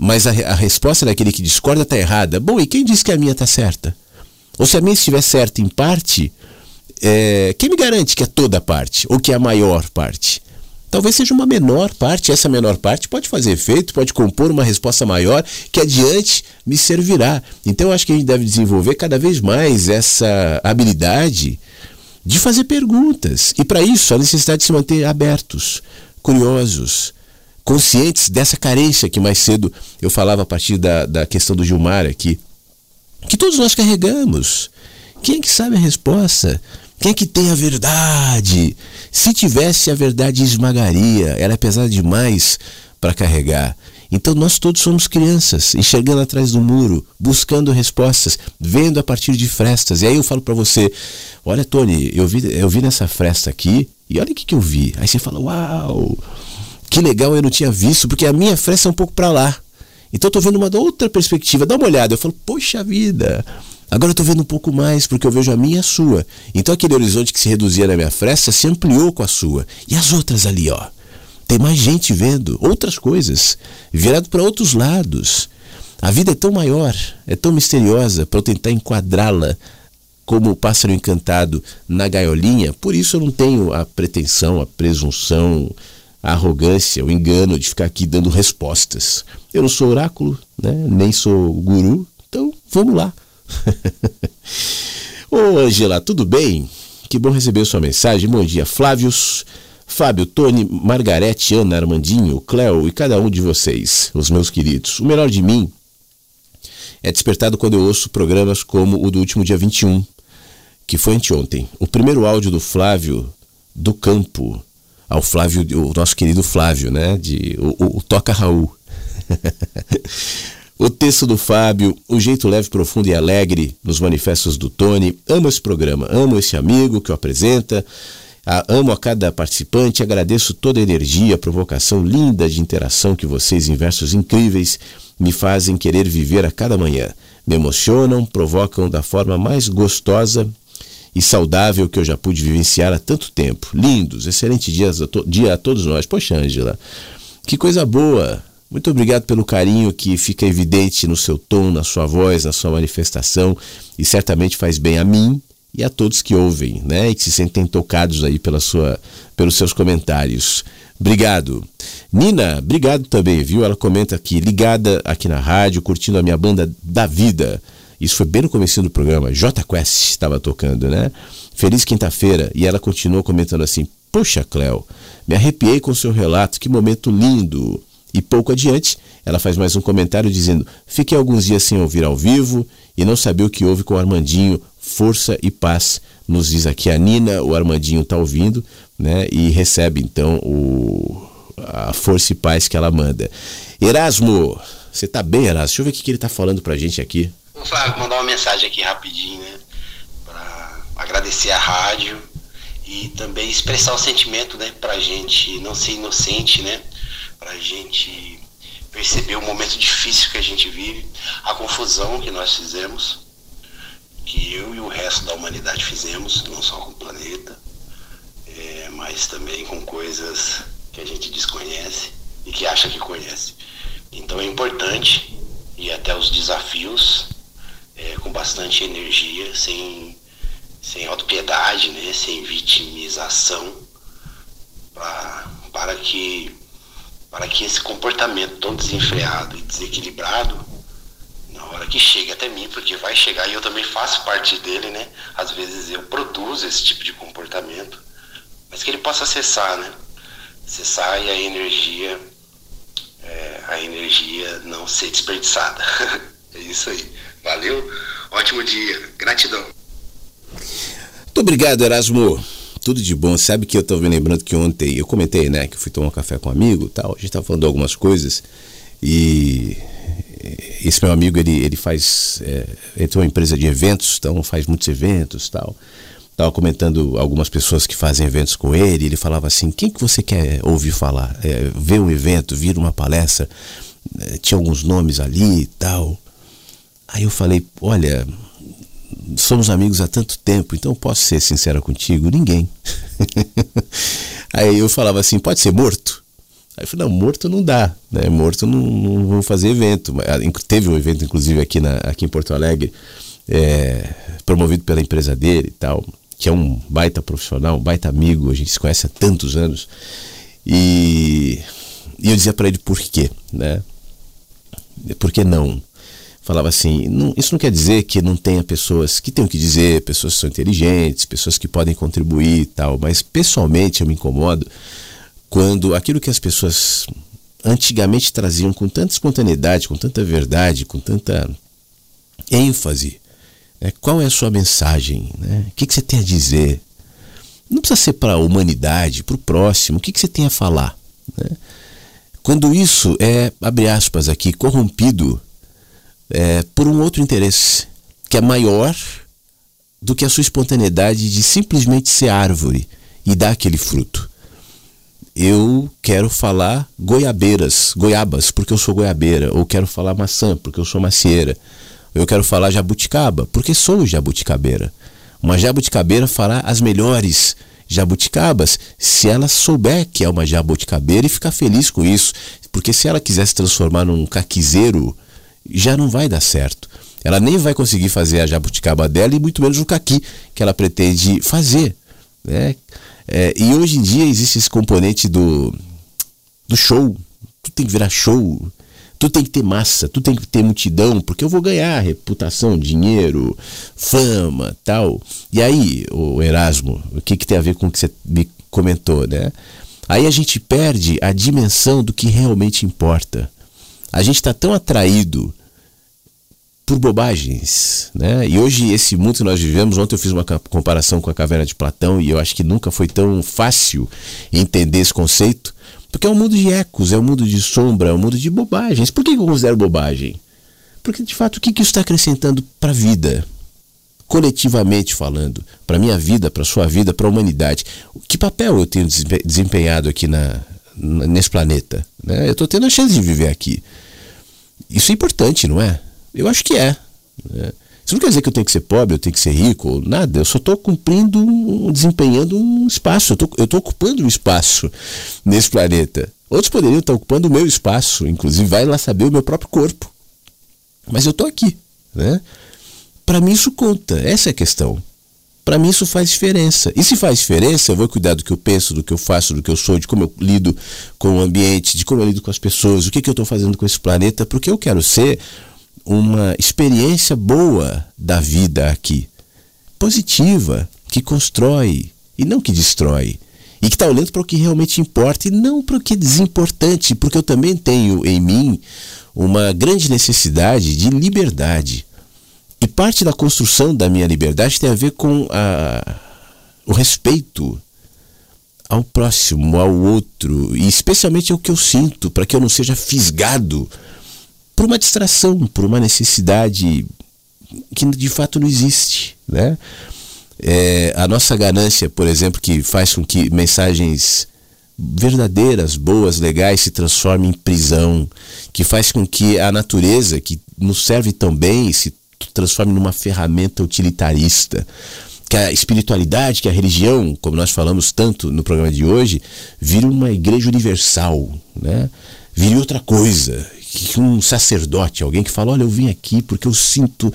Mas a, a resposta daquele que discorda está errada. Bom, e quem disse que a minha está certa? Ou se a minha estiver certa em parte, é, quem me garante que é toda parte ou que é a maior parte? Talvez seja uma menor parte, essa menor parte pode fazer efeito, pode compor uma resposta maior que adiante me servirá. Então eu acho que a gente deve desenvolver cada vez mais essa habilidade de fazer perguntas. E para isso, a necessidade de se manter abertos, curiosos, conscientes dessa carência que mais cedo eu falava a partir da, da questão do Gilmar aqui que todos nós carregamos. Quem é que sabe a resposta? Quem é que tem a verdade? Se tivesse a verdade esmagaria, ela é pesada demais para carregar. Então nós todos somos crianças, enxergando atrás do muro, buscando respostas, vendo a partir de frestas. E aí eu falo para você, olha Tony, eu vi, eu vi nessa fresta aqui e olha o que, que eu vi. Aí você fala, uau, que legal, eu não tinha visto, porque a minha fresta é um pouco para lá. Então eu tô vendo uma outra perspectiva. Dá uma olhada. Eu falo, poxa vida. Agora eu tô vendo um pouco mais, porque eu vejo a minha e a sua. Então aquele horizonte que se reduzia na minha fresta se ampliou com a sua. E as outras ali, ó. Tem mais gente vendo outras coisas, virado para outros lados. A vida é tão maior, é tão misteriosa para eu tentar enquadrá-la como o pássaro encantado na gaiolinha. Por isso eu não tenho a pretensão, a presunção, a arrogância, o engano de ficar aqui dando respostas. Eu não sou oráculo, né? nem sou guru, então vamos lá. <laughs> Ô Angela, tudo bem? Que bom receber sua mensagem. Bom dia, Flávios, Fábio, Tony, Margarete, Ana, Armandinho, Cléo e cada um de vocês, os meus queridos. O melhor de mim é despertado quando eu ouço programas como o do último dia 21, que foi anteontem. O primeiro áudio do Flávio do Campo, ao Flávio, o nosso querido Flávio, né? De, o, o, Toca Raul. <laughs> O texto do Fábio, o jeito leve, profundo e alegre nos manifestos do Tony. Amo esse programa, amo esse amigo que o apresenta. Amo a cada participante, agradeço toda a energia, a provocação linda de interação que vocês, em versos incríveis, me fazem querer viver a cada manhã. Me emocionam, provocam da forma mais gostosa e saudável que eu já pude vivenciar há tanto tempo. Lindos, excelente dias a to- dia a todos nós. Poxa, Ângela, que coisa boa! Muito obrigado pelo carinho que fica evidente no seu tom, na sua voz, na sua manifestação e certamente faz bem a mim e a todos que ouvem, né? E que se sentem tocados aí pela sua, pelos seus comentários. Obrigado. Nina, obrigado também, viu? Ela comenta aqui, ligada aqui na rádio, curtindo a minha banda da vida. Isso foi bem no começo do programa. J Quest estava tocando, né? Feliz quinta-feira. E ela continuou comentando assim: Poxa, Cléo, me arrepiei com seu relato, que momento lindo. E pouco adiante, ela faz mais um comentário dizendo: Fiquei alguns dias sem ouvir ao vivo e não sabia o que houve com o Armandinho. Força e paz, nos diz aqui a Nina. O Armandinho está ouvindo, né? E recebe então o, a força e paz que ela manda. Erasmo, você tá bem, Erasmo? Deixa eu ver o que, que ele tá falando pra gente aqui. Ô Flávio, mandar uma mensagem aqui rapidinho, né? Pra agradecer a rádio e também expressar o sentimento, né? Pra gente não ser inocente, né? Pra gente perceber o momento difícil que a gente vive, a confusão que nós fizemos, que eu e o resto da humanidade fizemos, não só com o planeta, é, mas também com coisas que a gente desconhece e que acha que conhece. Então é importante ir até os desafios é, com bastante energia, sem, sem autopiedade, né? sem vitimização, pra, para, que, para que esse comportamento tão desenfreado e desequilibrado, na hora que chega até mim, porque vai chegar e eu também faço parte dele, né? Às vezes eu produzo esse tipo de comportamento, mas que ele possa cessar, né? Cessar e a energia, é, a energia não ser desperdiçada. <laughs> é isso aí. Valeu, ótimo dia, gratidão. Muito obrigado, Erasmo. Tudo de bom. Sabe que eu tô me lembrando que ontem eu comentei, né, que eu fui tomar um café com um amigo tal. A gente tava falando algumas coisas e esse meu amigo, ele, ele faz. É, ele tem uma empresa de eventos, então faz muitos eventos tal. Tava comentando algumas pessoas que fazem eventos com ele. Ele falava assim: quem que você quer ouvir falar? É, ver um evento, vir uma palestra? É, tinha alguns nomes ali e tal. Aí eu falei: olha, somos amigos há tanto tempo, então posso ser sincero contigo? Ninguém. <laughs> Aí eu falava assim: pode ser morto? Aí eu falei, não, morto não dá, né? Morto não, não fazer evento. Teve um evento, inclusive, aqui, na, aqui em Porto Alegre, é, promovido pela empresa dele e tal, que é um baita profissional, um baita amigo, a gente se conhece há tantos anos. E, e eu dizia para ele por quê, né? Por que não? Falava assim, não, isso não quer dizer que não tenha pessoas que tenham que dizer, pessoas que são inteligentes, pessoas que podem contribuir e tal, mas pessoalmente eu me incomodo quando aquilo que as pessoas antigamente traziam com tanta espontaneidade, com tanta verdade, com tanta ênfase, né? qual é a sua mensagem? Né? O que, que você tem a dizer? Não precisa ser para a humanidade, para o próximo, o que, que você tem a falar? Né? Quando isso é, abre aspas aqui, corrompido é, por um outro interesse, que é maior do que a sua espontaneidade de simplesmente ser árvore e dar aquele fruto eu quero falar goiabeiras, goiabas, porque eu sou goiabeira, ou quero falar maçã, porque eu sou macieira. Eu quero falar jabuticaba, porque sou jabuticabeira. Uma jabuticabeira fará as melhores jabuticabas se ela souber que é uma jabuticabeira e ficar feliz com isso. Porque se ela quiser se transformar num caquizeiro, já não vai dar certo. Ela nem vai conseguir fazer a jabuticaba dela e muito menos o caqui que ela pretende fazer. Né? É, e hoje em dia existe esse componente do, do show. Tu tem que virar show. Tu tem que ter massa, tu tem que ter multidão, porque eu vou ganhar reputação, dinheiro, fama, tal. E aí, o Erasmo, o que, que tem a ver com o que você me comentou, né? Aí a gente perde a dimensão do que realmente importa. A gente está tão atraído por bobagens, né? E hoje esse mundo que nós vivemos, ontem eu fiz uma comparação com a caverna de Platão e eu acho que nunca foi tão fácil entender esse conceito, porque é um mundo de ecos, é um mundo de sombra, é um mundo de bobagens. Por que eu considero bobagem? Porque, de fato, o que, isso está acrescentando para a vida? Coletivamente falando, para minha vida, para sua vida, para a humanidade. Que papel eu tenho desempe- desempenhado aqui na- nesse planeta? né? Eu estou tendo a chance de viver aqui. Isso é importante, não é? Eu acho que é. né? Isso não quer dizer que eu tenho que ser pobre, eu tenho que ser rico, nada. Eu só estou cumprindo, um- desempenhando um espaço. Eu estou ocupando um espaço nesse planeta. Outros poderiam estar ocupando o meu espaço, inclusive vai lá saber o meu próprio corpo. Mas eu estou aqui, né? Para mim isso conta, essa é a questão. Para mim isso faz diferença. E se faz diferença, eu vou cuidar do que eu penso, do que eu faço, do que eu sou, de como eu lido com o ambiente, de como eu lido com as pessoas, o que, que eu estou fazendo com esse planeta, porque eu quero ser uma experiência boa da vida aqui. Positiva, que constrói e não que destrói. E que está olhando para o que realmente importa e não para o que é desimportante, porque eu também tenho em mim uma grande necessidade de liberdade. E parte da construção da minha liberdade tem a ver com a, o respeito ao próximo, ao outro, e especialmente ao que eu sinto, para que eu não seja fisgado por uma distração, por uma necessidade que de fato não existe, né? É, a nossa ganância, por exemplo, que faz com que mensagens verdadeiras, boas, legais se transformem em prisão, que faz com que a natureza, que nos serve tão bem, se transforme numa ferramenta utilitarista. Que a espiritualidade, que a religião, como nós falamos tanto no programa de hoje, vire uma igreja universal, né? vire outra coisa. Que um sacerdote, alguém que fala: Olha, eu vim aqui porque eu sinto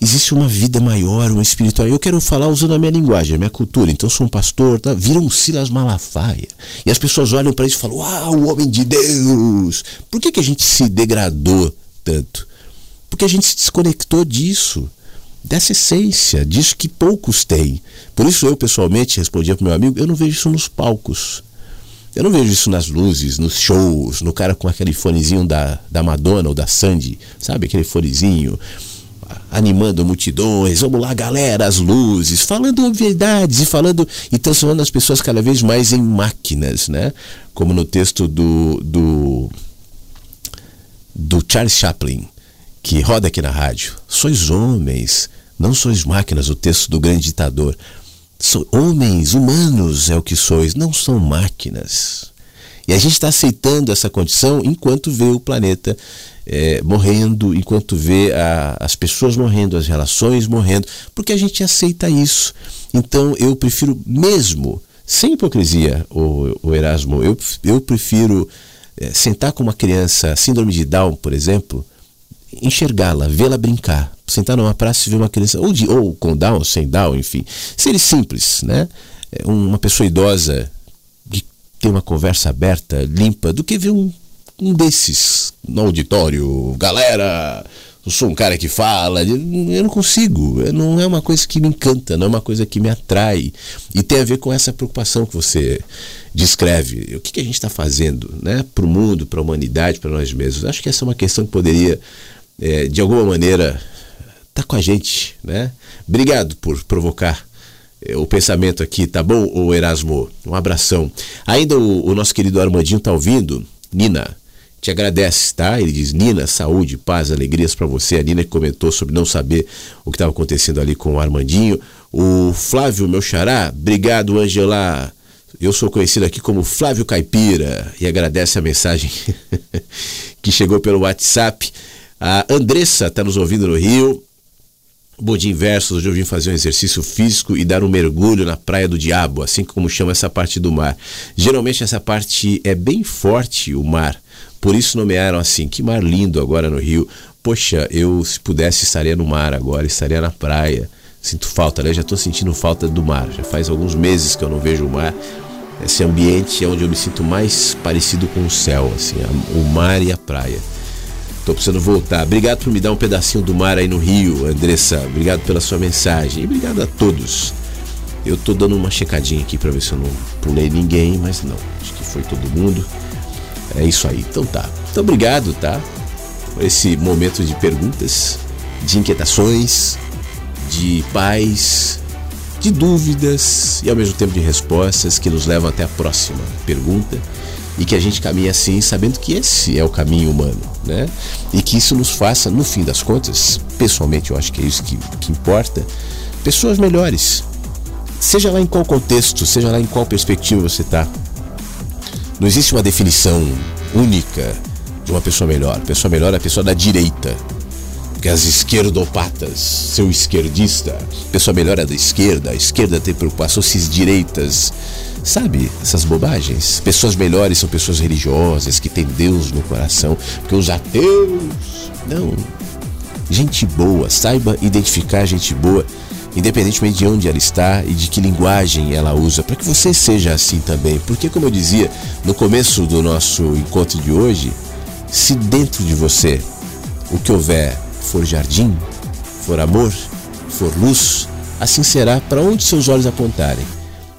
existe uma vida maior, uma espiritual. Eu quero falar usando a minha linguagem, a minha cultura. Então, eu sou um pastor, tá? vira um Silas Malafaia. E as pessoas olham para isso e falam: Uau, o homem de Deus! Por que, que a gente se degradou tanto? Porque a gente se desconectou disso, dessa essência, disso que poucos têm. Por isso, eu pessoalmente respondia para meu amigo: Eu não vejo isso nos palcos. Eu não vejo isso nas luzes, nos shows, no cara com aquele fonezinho da, da Madonna ou da Sandy, sabe? Aquele fonezinho animando multidões, vamos lá galera, as luzes, falando obviedades e falando e transformando as pessoas cada vez mais em máquinas, né? Como no texto do do, do Charles Chaplin, que roda aqui na rádio. Sois homens, não sois máquinas, o texto do grande ditador. So, homens, humanos é o que sois, não são máquinas. E a gente está aceitando essa condição enquanto vê o planeta é, morrendo, enquanto vê a, as pessoas morrendo, as relações morrendo, porque a gente aceita isso. Então eu prefiro mesmo, sem hipocrisia, o, o Erasmo, eu, eu prefiro é, sentar com uma criança, síndrome de Down, por exemplo, enxergá-la, vê-la brincar, sentar numa praça e ver uma criança, ou, de, ou com Down, sem Down, enfim, seres simples, né? Uma pessoa idosa que tem uma conversa aberta, limpa, do que ver um, um desses no auditório, galera, eu sou um cara que fala, eu não consigo, não é uma coisa que me encanta, não é uma coisa que me atrai. E tem a ver com essa preocupação que você descreve. O que, que a gente está fazendo né, para o mundo, para a humanidade, para nós mesmos? Acho que essa é uma questão que poderia, é, de alguma maneira, tá com a gente. Né? Obrigado por provocar o pensamento aqui, tá bom, o Erasmo? Um abração. Ainda o, o nosso querido Armandinho tá ouvindo? Nina, te agradece, tá? Ele diz: Nina, saúde, paz, alegrias para você. A Nina que comentou sobre não saber o que estava acontecendo ali com o Armandinho. O Flávio, meu xará, obrigado, Angela. Eu sou conhecido aqui como Flávio Caipira e agradece a mensagem <laughs> que chegou pelo WhatsApp. A Andressa está nos ouvindo no Rio. Bom dia inverso, hoje eu vim fazer um exercício físico e dar um mergulho na Praia do Diabo, assim como chama essa parte do mar. Geralmente essa parte é bem forte, o mar. Por isso nomearam assim, que mar lindo agora no Rio. Poxa, eu se pudesse estaria no mar agora, estaria na praia. Sinto falta, né? Já estou sentindo falta do mar. Já faz alguns meses que eu não vejo o mar. Esse ambiente é onde eu me sinto mais parecido com o céu, assim, o mar e a praia. Tô precisando voltar. Obrigado por me dar um pedacinho do mar aí no Rio, Andressa. Obrigado pela sua mensagem. E obrigado a todos. Eu tô dando uma checadinha aqui para ver se eu não pulei ninguém, mas não. Acho que foi todo mundo. É isso aí. Então tá. Então obrigado, tá? Por esse momento de perguntas, de inquietações, de paz, de dúvidas e ao mesmo tempo de respostas que nos levam até a próxima pergunta e que a gente caminhe assim, sabendo que esse é o caminho humano, né? E que isso nos faça, no fim das contas, pessoalmente eu acho que é isso que, que importa, pessoas melhores. Seja lá em qual contexto, seja lá em qual perspectiva você está. Não existe uma definição única de uma pessoa melhor. Pessoa melhor é a pessoa da direita. Porque as esquerdopatas, seu esquerdista, pessoa melhor é da esquerda, a esquerda tem preocupações direitas. Sabe, essas bobagens? Pessoas melhores são pessoas religiosas, que têm Deus no coração, porque os ateus. Não. Gente boa, saiba identificar gente boa, independentemente de onde ela está e de que linguagem ela usa, para que você seja assim também. Porque, como eu dizia no começo do nosso encontro de hoje, se dentro de você o que houver for jardim, for amor, for luz, assim será para onde seus olhos apontarem.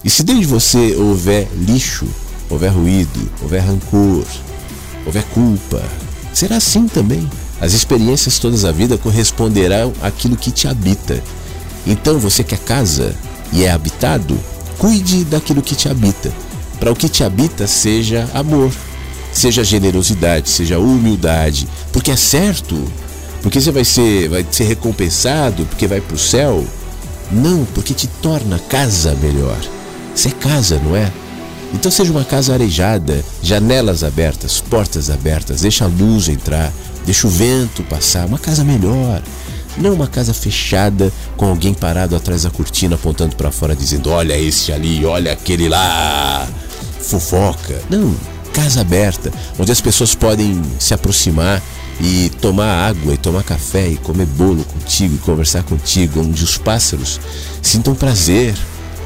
E se dentro de você houver lixo, houver ruído, houver rancor, houver culpa, será assim também. As experiências todas a vida corresponderão àquilo que te habita. Então você que é casa e é habitado, cuide daquilo que te habita. Para o que te habita seja amor, seja generosidade, seja humildade, porque é certo, porque você vai ser, vai ser recompensado, porque vai para o céu. Não, porque te torna casa melhor. Você é casa, não é? Então seja uma casa arejada, janelas abertas, portas abertas, deixa a luz entrar, deixa o vento passar, uma casa melhor. Não uma casa fechada com alguém parado atrás da cortina apontando para fora dizendo: "Olha esse ali, olha aquele lá". Fofoca. Não, casa aberta, onde as pessoas podem se aproximar e tomar água e tomar café e comer bolo contigo e conversar contigo, onde os pássaros sintam prazer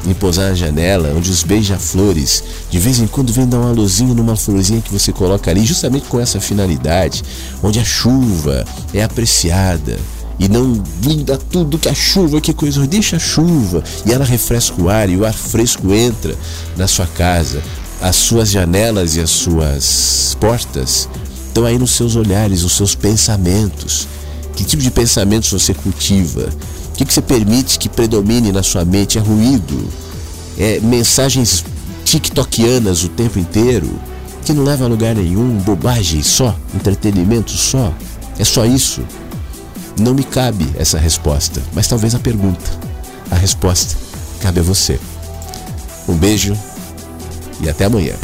em pousar na janela, onde os beija-flores de vez em quando vêm dar uma luzinha numa florzinha que você coloca ali, justamente com essa finalidade, onde a chuva é apreciada e não linda tudo que a chuva, que coisa, deixa a chuva e ela refresca o ar e o ar fresco entra na sua casa. As suas janelas e as suas portas estão aí nos seus olhares, nos seus pensamentos. Que tipo de pensamentos você cultiva? O que, que você permite que predomine na sua mente? É ruído? É mensagens tiktokianas o tempo inteiro? Que não leva a lugar nenhum? Bobagem só? Entretenimento só? É só isso? Não me cabe essa resposta, mas talvez a pergunta. A resposta cabe a você. Um beijo e até amanhã.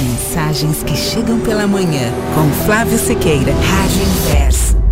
Mensagens que chegam pela manhã com Flávio Sequeira, Rádio Inverso.